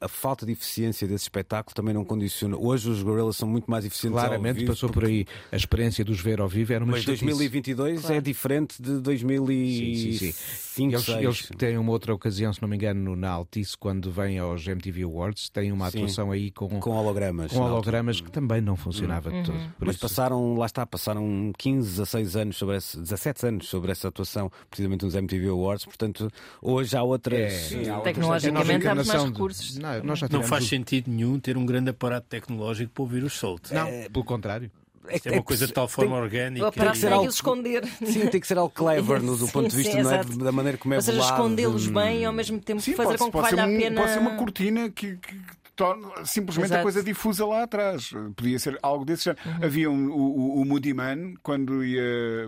a falta de eficiência desse espetáculo também não condiciona. Hoje os Gorillaz são muito mais eficientes. ao Claramente vivo, passou por aí. A experiência de os ver ao vivo era uma Mas chatice. 2022 é diferente de Sim, sim, 2005, sim. Eles, 2006. eles têm uma outra ocasião, se não me engano, na Altice, quando vêm aos MTV Awards, têm uma Sim. atuação aí com, com, com hologramas. altura. hologramas que também não funcionava de todo. Por Mas isso, passaram, lá está, passaram 15, 16 anos sobre esse, 17 anos sobre essa atuação, precisamente nos MTV Awards, portanto, hoje há outras. É. Sim, Tecnologicamente, a muito mais encarnação de- recursos. Não, nós já Não faz o- sentido nenhum ter um grande aparato tecnológico para ouvir os soltos. Não, pelo contrário. Isto é uma coisa de tal forma orgânica. O aparato e- ser tem algo- que esconder. Sim, tem que ser algo clever no, do Sim, ponto de vista sim, não é, da maneira como é Ou seja, escondê-los bem e ao mesmo tempo Sim, fazer pode, com que valha a um- pena. pode ser uma cortina que, que torna simplesmente a Exato. coisa difusa lá atrás. Podia ser algo desse género. Uhum. Havia um, o, o, Moody Man, quando ia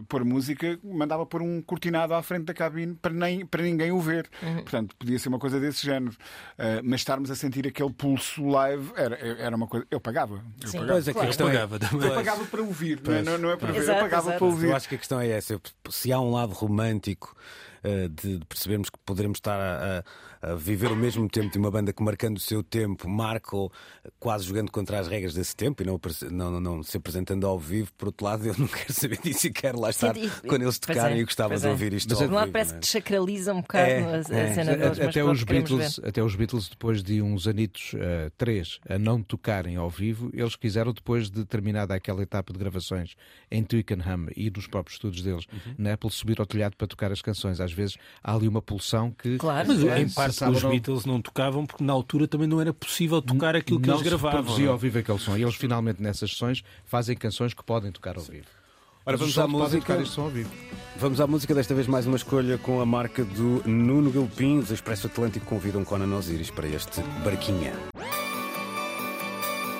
pôr música, mandava pôr um cortinado à frente da cabine para, nem, para ninguém o ver. Uhum. Portanto, podia ser uma coisa desse género. Ah, mas estarmos a sentir aquele pulso live era, era uma coisa. Eu pagava. Eu Sim. pagava. Pois é que a Claro. questão é- pagava também. Eu pagava para ouvir, não é, não, não é para ver, Exato, eu pagava exato. para ouvir. Eu acho que a questão é essa. Eu- Se há um lado romântico eh, de percebermos que poderemos estar a, a- a viver o mesmo tempo de uma banda que, marcando o seu tempo, marca ou quase jogando contra as regras desse tempo e não, não, não, não se apresentando ao vivo, por outro lado, eu não quero saber disso e quero lá estar Sim, e- quando eles tocarem é, e gostava de é. ouvir isto Mas ao é- vivo, parece não que é? desacraliza um bocado É, a, a é. cena deles, mas até, os Beatles, até os Beatles, depois de uns anitos, eh, três, a não tocarem ao vivo, eles quiseram, depois de terminada aquela etapa de gravações em Twickenham e nos próprios estúdios deles, Uhum. na Apple, subir ao telhado para tocar as canções. Às vezes há ali uma pulsão que. Claro. Mas em parte sabe os Beatles não tocavam porque na altura também não era possível tocar aquilo que não eles gravavam. produzia não é? ao vivo aquele som. E eles finalmente nessas sessões fazem canções que podem tocar ao vivo. Ora, vamos os à música. tocar este som ao vivo. Vamos à música, desta vez mais uma escolha com a marca do Nuno Galpim. Os Expresso Atlântico convidam Conan Osiris para este Barquinha.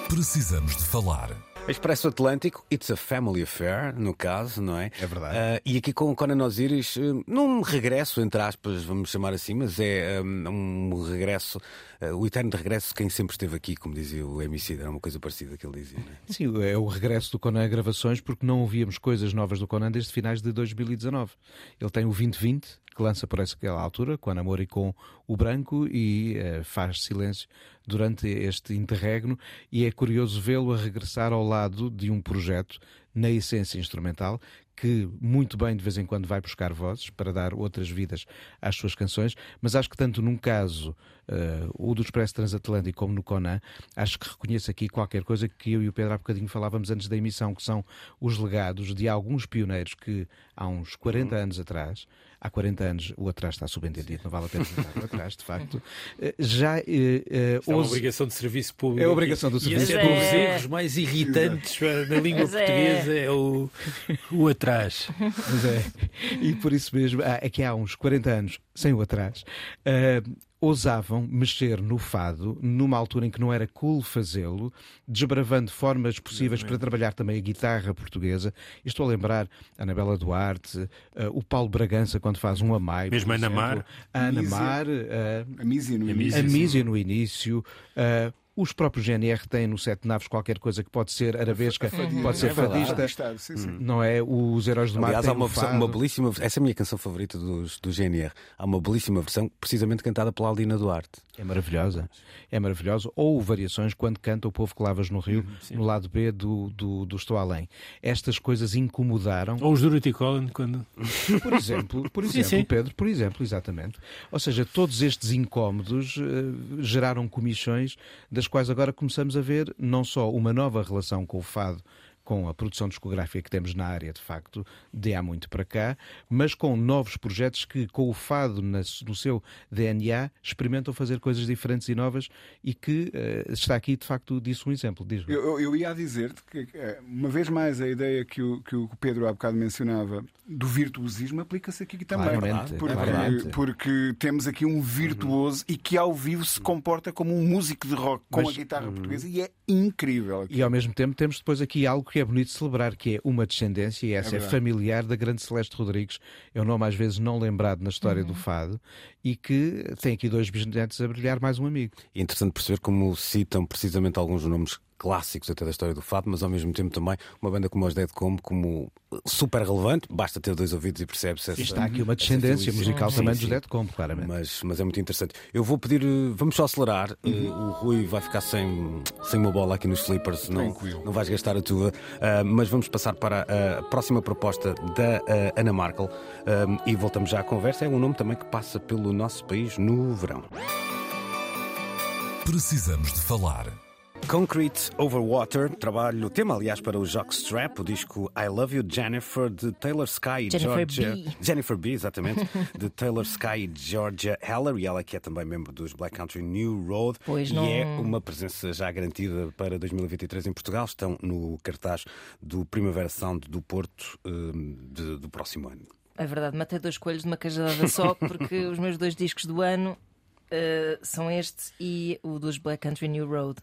Precisamos de falar. Expresso Atlântico, It's a Family Affair, no caso, não é? É verdade. Ah, e aqui com o Conan Osiris, eh, num regresso, entre aspas, vamos chamar assim, mas é um, um regresso, eh, o eterno regresso de quem sempre esteve aqui, como dizia o MC, era uma coisa parecida que ele dizia, não é? Sim, é o regresso do Conan a gravações porque não ouvíamos coisas novas do Conan desde finais de 2019. Ele tem o 2020, que lança por aquela altura, com a namoro e com o Branco, e eh, faz silêncio durante este interregno. E é curioso vê-lo a regressar ao lado de um projeto, na essência instrumental, que muito bem de vez em quando vai buscar vozes para dar outras vidas às suas canções, mas acho que tanto num caso, o do Expresso Transatlântico, como no Conan, acho que reconheço aqui qualquer coisa que eu e o Pedro há bocadinho falávamos antes da emissão, que são os legados de alguns pioneiros que há uns 40 anos atrás, há 40 anos o atrás está subentendido, não vale a pena voltar para trás, de facto, eh, já eh, eh, É uma obrigação de serviço público. É a obrigação do E serviço é público. dos erros mais irritantes na língua Mas é. portuguesa é o, o atrás. Mas é. E por isso mesmo, há- é que há uns 40 anos, sem o atrás, ousavam mexer no fado numa altura em que não era cool fazê-lo, desbravando formas possíveis para trabalhar também a guitarra portuguesa. E estou a lembrar a Anabela Duarte, ah, o Paulo Bragança, quando faz um Amai. por Mesmo a Ana exemplo, Mar. A Ana Mísia. Mar. ah, A Mísia no início. a Mísia. No início. ah, os próprios GNR têm no Sete Naves qualquer coisa que pode ser arabesca, pode ser É fadista, sim, sim. não é? Os Heróis do Mar Aliás, há uma, versão, uma belíssima essa é a minha canção favorita dos, do GNR. Há uma belíssima versão, precisamente cantada pela Aldina Duarte. É maravilhosa. É maravilhosa. Ou variações quando canta O Povo que Lavas no Rio, no lado B do, do, do Estou Além. Estas coisas incomodaram. Ou os Dorothy Collin, quando. Por exemplo, por exemplo sim. Pedro, por exemplo, exatamente. Ou seja, todos estes incómodos eh, geraram comissões das das quais agora começamos a ver não só uma nova relação com o fado com a produção discográfica que temos na área, de facto, de há muito para cá, mas com novos projetos que, com o fado no seu DNA, experimentam fazer coisas diferentes e novas e que uh, está aqui, de facto, disso um exemplo. Diz eu, eu ia dizer-te que, eh, uma vez mais, a ideia que o, que o Pedro há bocado mencionava do virtuosismo aplica-se aqui também. Claramente, porque, claramente. porque temos aqui um virtuoso uhum. e que ao vivo se comporta como um músico de rock com mas, a guitarra uhum. portuguesa e é incrível. Aqui. E ao mesmo tempo temos depois aqui algo que é bonito celebrar, que é uma descendência, e essa é, é familiar da grande Celeste Rodrigues, é um nome às vezes não lembrado na história uhum. do fado, e que tem aqui dois bisnetos a brilhar, mais um amigo. É interessante perceber como citam precisamente alguns nomes clássicos até da história do fado, mas ao mesmo tempo também uma banda como os Dead Como como super relevante, basta ter dois ouvidos e percebe-se essa, Está aqui uma descendência musical sim, também sim, dos Dead Como, claramente. Mas, mas é muito interessante. Eu vou pedir, eh, vamos só acelerar, eh, uhum. o Rui vai ficar sem, sem uma bola aqui nos Flippers, não, não vais gastar a tua, uh, mas vamos passar para a próxima proposta da uh, Ana Markel e voltamos já à conversa. É um nome também que passa pelo nosso país no verão. Precisamos de falar. Concrete Over Water, trabalho, tema aliás para o Jockstrap, o disco I Love You Jennifer de Taylor Sky e Jennifer Georgia. B. Jennifer B, exatamente, de Taylor Sky e Georgia Heller, e ela que é também membro dos Black Country New Road pois e não... é uma presença já garantida para 2023 em Portugal. Estão no cartaz do Primavera Sound do Porto um, de, do próximo ano. É verdade, matei dois coelhos de uma cajadada só, porque os meus dois discos do ano uh, são este e o dos Black Country New Road.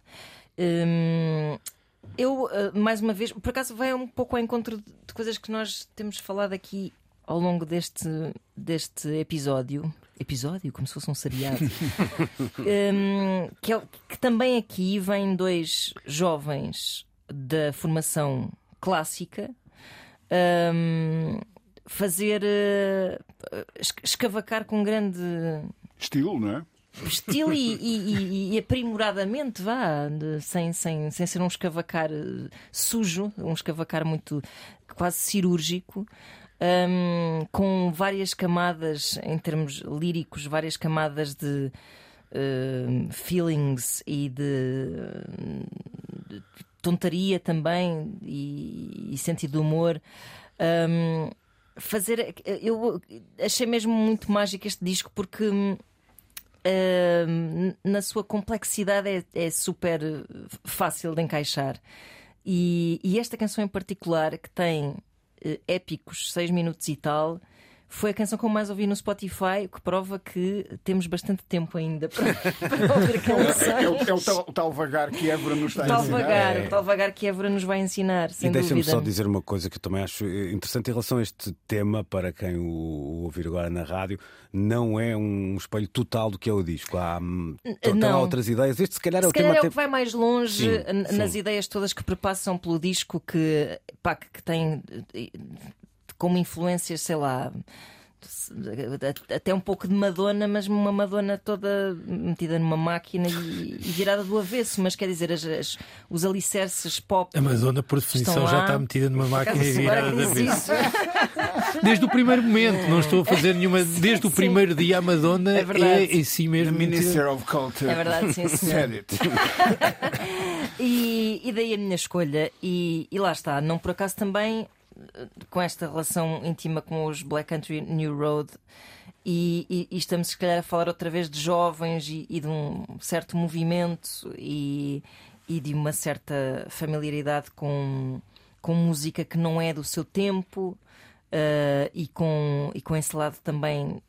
Hum, eu, eh, mais uma vez, por acaso vai um pouco ao encontro de coisas que nós temos falado aqui ao longo deste, deste episódio. Episódio, como se fosse um seriado. um, que, é, que também aqui vêm dois jovens da formação clássica um, fazer uh, escavacar com grande estilo, não é? Estilo e, e, e, aprimoradamente, vá, sem, sem, sem ser um escavacar eh, sujo, um escavacar muito quase cirúrgico. Um, com várias camadas em termos líricos, várias camadas de uh, feelings e de, de tontaria também e, e sentido de humor. Um, fazer eu achei mesmo muito mágico este disco porque na sua complexidade é, é, super fácil de encaixar. E, e, esta canção em particular, que tem uh, épicos 6 minutos e tal, foi a canção que eu mais ouvi no Spotify, o que prova que temos bastante tempo ainda para, para ouvir canções. É, é, o, é o, tal, o, tal, vagar que Évora nos está a ensinar. Vagar, é. O tal vagar que Évora nos vai ensinar, sem e deixa-me só dizer uma coisa que eu também acho interessante em relação a este tema, para quem o, o ouvir agora na rádio, não é um espelho total do que é o disco. Há, há outras ideias. Este, se calhar, se é o calhar tema. É o que vai mais longe sim, nas sim. ideias todas que perpassam pelo disco, que, pá, que tem como influências, sei lá até um pouco de Madonna, mas uma Madonna toda metida numa máquina e, e virada do avesso. Mas quer dizer, as, as, os alicerces pop. A Madonna, por definição, já está metida numa máquina e virada do avesso. Desde o primeiro momento, não estou a fazer nenhuma. Desde sim, o primeiro dia, a Madonna é, é em si mesmo. Minister of Culture. É verdade, sim, senhor. e, e daí a minha escolha. E, e lá está, não por acaso também com esta relação íntima com os Black Country New Road. E, e, e, estamos, se calhar, a falar outra vez de jovens e, e de um certo movimento e, de uma certa familiaridade com, com música que não é do seu tempo uh, e, com, e com esse lado também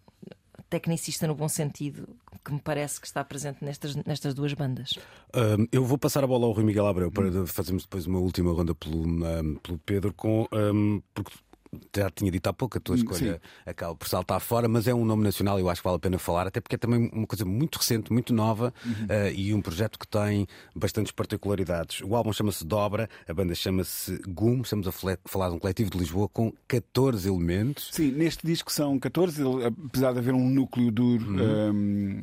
tecnicista no bom sentido, que me parece que está presente nestas, nestas duas bandas. Um, eu vou passar a bola ao Rui Miguel Abreu para fazermos depois uma última ronda pelo, um, pelo Pedro, com, um, porque já tinha dito há pouco, a tua escolha Sim. acaba por saltar fora, mas é um nome nacional e eu acho que vale a pena falar, até porque é também uma coisa muito recente, muito nova uhum. uh, e um projeto que tem bastantes particularidades. O álbum chama-se Dobra, a banda chama-se Gum, estamos a falar de um coletivo de Lisboa com 14 elementos. Sim, neste disco são 14, apesar de haver um núcleo duro, uhum. um,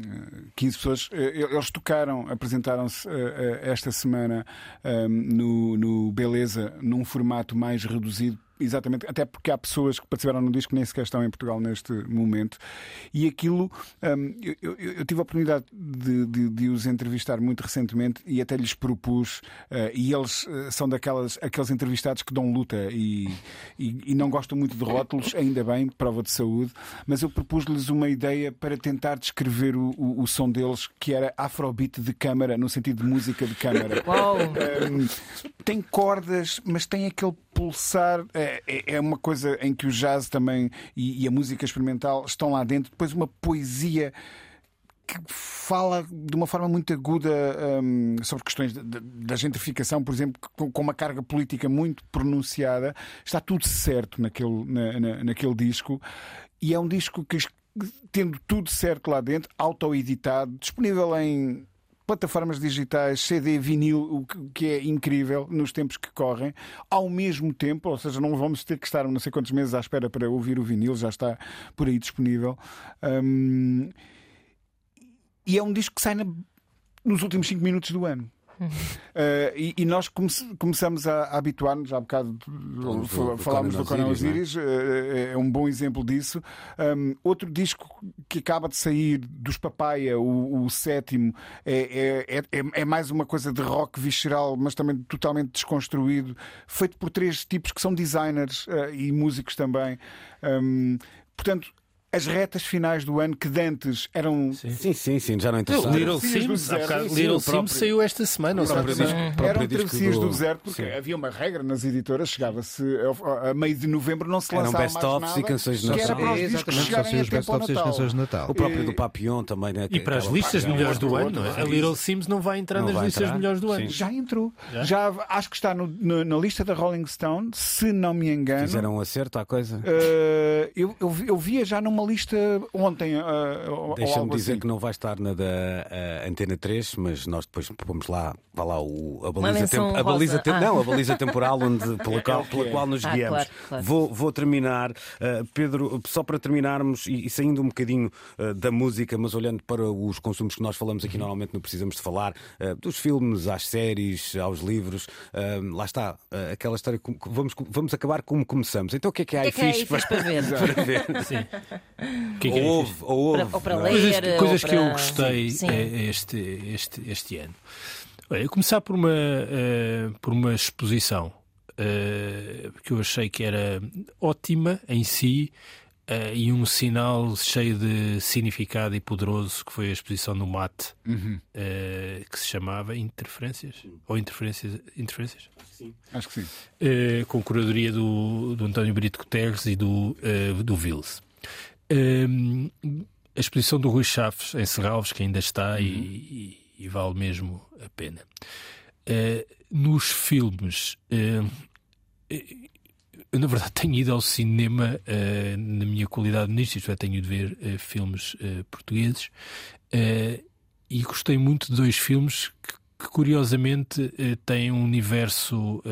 15 pessoas. Eh, eles tocaram, apresentaram-se uh, esta semana um, no, no Beleza, num formato mais reduzido exatamente, até porque há pessoas que participaram no disco que nem sequer estão em Portugal neste momento. E aquilo, hum, eu, eu- eu tive a oportunidade de, de- de os entrevistar muito recentemente e até lhes propus, eh, e eles eh, são daquelas aqueles entrevistados que dão luta e, e- e não gostam muito de rótulos, ainda bem, prova de saúde, mas eu propus-lhes uma ideia para tentar descrever o, o- o som deles, que era afrobeat de câmara, no sentido de música de câmara. Uau! Um, tem cordas, mas tem aquele pulsar. É, é- é uma coisa em que o jazz também e, e a música experimental estão lá dentro. Depois, uma poesia que fala de uma forma muito aguda um, sobre questões da- gentrificação, por exemplo, com, com uma carga política muito pronunciada. Está tudo certo naquele, na- na- naquele disco. E é um disco que, tendo tudo certo lá dentro, auto-editado, disponível em plataformas digitais, CD, vinil, o que- é incrível nos tempos que correm, ao mesmo tempo, ou seja, não vamos ter que estar não sei quantos meses à espera para ouvir o vinil, já está por aí disponível. Hum, e é um disco que sai na- nos últimos 5 minutos do ano. Uh, e, e nós come- começamos a, a habituar-nos, há bocado do- fa- do falámos do Conan Osiris, Osiris, uh, é um bom exemplo disso. Um, outro disco que acaba de sair dos Papaya, o, o sétimo, é, é, é, é mais uma coisa de rock visceral, mas também totalmente desconstruído, feito por três tipos que são designers uh, e músicos também. Um, portanto, as retas finais do ano que de antes eram Sim, sim, sim, já não O interessa. Little Sims, bocado, Sim, sim, Little Sims saiu esta semana. Eram travessias do, do- deserto porque Sim. havia uma regra nas editoras, chegava-se a, a meio de novembro não se Eram lançava mais best-ofs e canções de que era Natal. para os É, discos chegarem a tempo ao e as Natal. Natal. O próprio E- do Papillon também, né? E para as listas melhores do ano, outro, a Little Sims não vai entrar nas listas melhores do ano. Já entrou. Já? Acho que está na lista da Rolling Stone, se não me engano. Fizeram um acerto à coisa. Eh, eu via já numa lista ontem. ou Deixa-me dizer assim. que não vai estar na da eh, Antena 3, mas nós depois pomos lá, vá lá o, a baliza, tem- a baliza tem- Ah. não, a baliza temporal onde, pela, qual, que pela é. qual nos Ah, guiamos. claro, claro. Vou, vou terminar, eh, Pedro, só para terminarmos e, e saindo um bocadinho da música, mas olhando para os consumos que nós falamos Uhum. aqui normalmente não precisamos de falar, dos filmes, às séries, aos livros, lá está, aquela história, vamos, vamos acabar como começamos. Então o que é que há que é que aí fixe fixe para para ver? Sim. Que é que Ou é houve, ou houve. Para- ou para ler. Coisas, ou coisas que para- eu gostei Sim. eh, este, este, este ano. Olha, começar por uma, eh, por uma exposição eh, que eu achei que era ótima em si eh, e um sinal cheio de significado e poderoso que foi a exposição no MAT eh, que se chamava Interferências ou Interferências, Interferências? Acho que sim. com curadoria do, do António Brito Guterres e do, do Vils. Ehm, a exposição do Rui Chaves em Serralves, que ainda está e, e- e vale mesmo a pena. Eh, nos filmes, eh, eu na verdade tenho ido ao cinema eh, na minha qualidade nisto, isto é, tenho ido ver filmes portugueses e gostei muito de dois filmes que, que, curiosamente têm um universo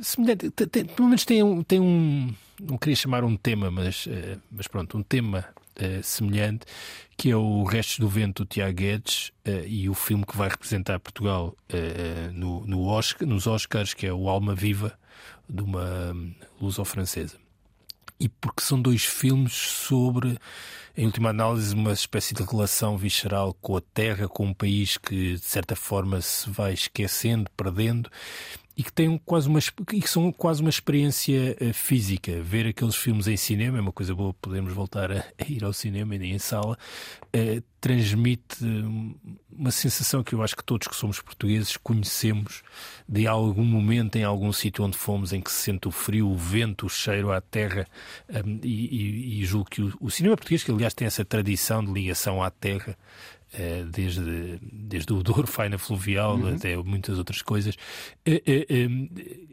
semelhante, te- te- pelo menos um, tem um, não queria chamar um tema, mas, eh, mas pronto, um tema eh, semelhante, que é o Restos do Vento do Tiago Guedes eh, e o filme que vai representar Portugal no, no Oscar, nos Oscars, que é o Alma Viva, de uma hum, luso-francesa. E porque são dois filmes sobre, em última análise, uma espécie de relação visceral com a terra, com um país que, de certa forma, se vai esquecendo, perdendo, e que, tem quase uma, e que são quase uma experiência eh, física. Ver aqueles filmes em cinema é uma coisa boa, podemos voltar a, ir ao cinema e nem em sala, eh, transmite hum, uma sensação que eu acho que todos que somos portugueses conhecemos de algum momento, em algum sítio onde fomos, em que se sente o frio, o vento, o cheiro à terra, hum, e, e- julgo que o, o cinema português, que aliás tem essa tradição de ligação à terra, desde, desde o Douro, Faina Fluvial, até muitas outras coisas, eh, eh, eh,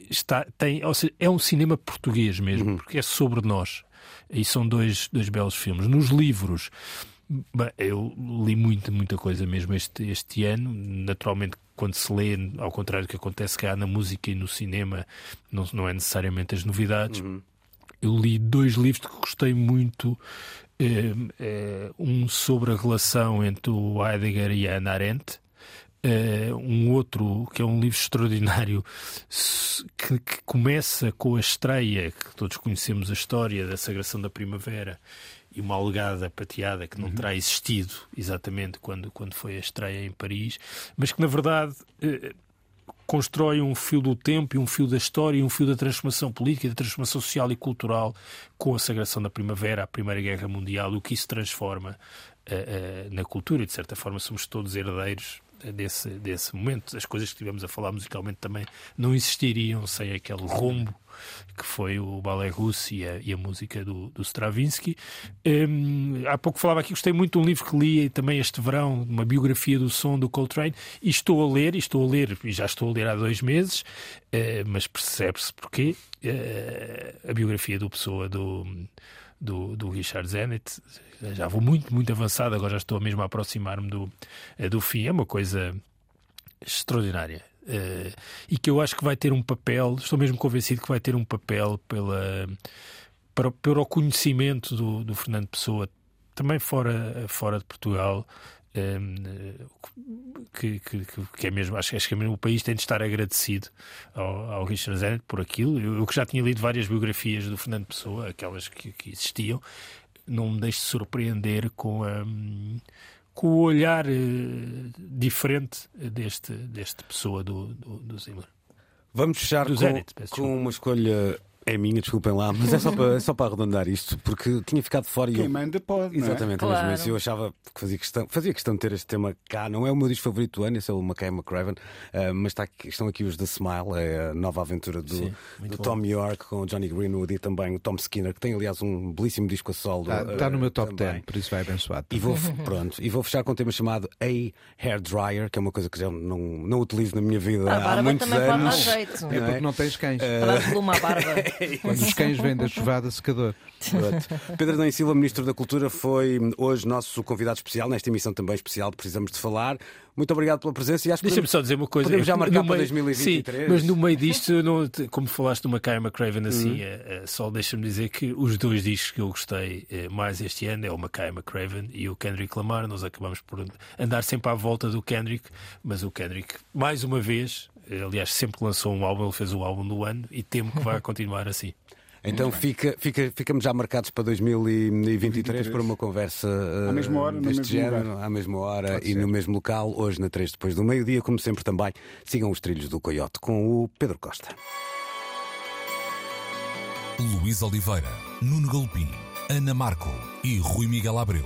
está, tem, ou seja, é um cinema português mesmo, porque é sobre nós. E são dois, dois belos filmes. Nos livros, eu li muita, muita coisa mesmo este, este ano. Naturalmente, quando se lê, ao contrário do que acontece cá na música e no cinema, não, não é necessariamente as novidades. Eu li dois livros que gostei muito. Eh, eh, um sobre a relação entre o Heidegger e a Ana Arendt, uh, um outro que é um livro extraordinário que, que, começa com a estreia, que todos conhecemos a história da Sagração da Primavera e uma alegada pateada que não uhum. terá existido exatamente quando, quando foi a estreia em Paris, mas que na verdade. Constrói um fio do tempo e um fio da história e um fio da transformação política, da transformação social e cultural com a sagração da primavera, a Primeira Guerra Mundial, o que isso transforma uh, uh, na cultura. E, de certa forma, somos todos herdeiros desse, desse momento. As coisas que estivemos a falar musicalmente também não existiriam sem aquele rombo que foi o balé russo e a, e a música do, do Stravinsky. Um, há pouco falava aqui, gostei muito de um livro que li também este verão, uma biografia do som do Coltrane, e estou a ler, e estou a ler, e já estou a ler há dois meses, uh, mas percebe-se porquê. Uh, a biografia do Pessoa do do, do Richard Zenit. Já vou muito, muito avançado, agora já estou mesmo a aproximar-me do, eh, do fim. É uma coisa extraordinária. Uh, e que eu acho que vai ter um papel, estou mesmo convencido que vai ter um papel pela, para, para o conhecimento do, do Fernando Pessoa, também fora, fora de Portugal, que, que, que, é mesmo, acho, acho que é mesmo o país tem de estar agradecido ao, ao Richard Zenit por aquilo. Eu, eu, que já tinha lido várias biografias do Fernando Pessoa, aquelas que, que existiam, não me deixe surpreender com a. com o olhar uh, diferente deste, deste pessoa do, do, do Zimmer. Vamos fechar com, Zenit, com uma escolha é minha, desculpem lá, mas é só para, é só para arredondar isto, porque tinha ficado fora Quem e eu... manda pode. Exatamente, não é? claro. mesmo Eu achava que fazia questão, fazia questão de ter este tema cá. Não é o meu disco favorito do ano, esse é o McKay McCraven, uh, mas está aqui, estão aqui os The Smile, é a nova aventura do, Sim, do Tom York com o Johnny Greenwood e também o Tom Skinner, que tem aliás um belíssimo disco a solo. Está, uh, está no meu top 10, por isso vai abençoado. E vou, pronto, e vou fechar com um tema chamado A Hair Dryer, que é uma coisa que já não, não utilizo na minha vida ah, há muitos anos. Jeito. É porque não tens cães. Uh... Para barba. Quando os cães vêm chuvada secador. Pedro Adão Silva, Ministro da Cultura, foi hoje nosso convidado especial, nesta emissão também especial, precisamos de falar. Muito obrigado pela presença e acho que. Deixa-me só dizer uma coisa. Podemos já marcar para 2023. Sim, mas no meio disto, não, como falaste do Mackay McCraven assim, uhum. é, é, só deixa-me dizer que os dois discos que eu gostei é, mais este ano é o Mackay McCraven e o Kendrick Lamar. Nós acabamos por andar sempre à volta do Kendrick, mas o Kendrick, mais uma vez, aliás, sempre lançou um álbum, ele fez o álbum do ano e temo que vai continuar assim. Então fica, fica, ficamos já marcados para 2023 para uma conversa à mesma hora, deste género, lugar. à mesma hora Pode e ser. no mesmo local, hoje na 3 depois do meio-dia, como sempre também. Sigam os trilhos do Coyote com o Pedro Costa. Luís Oliveira, Nuno Galpim, Ana Marco e Rui Miguel Abreu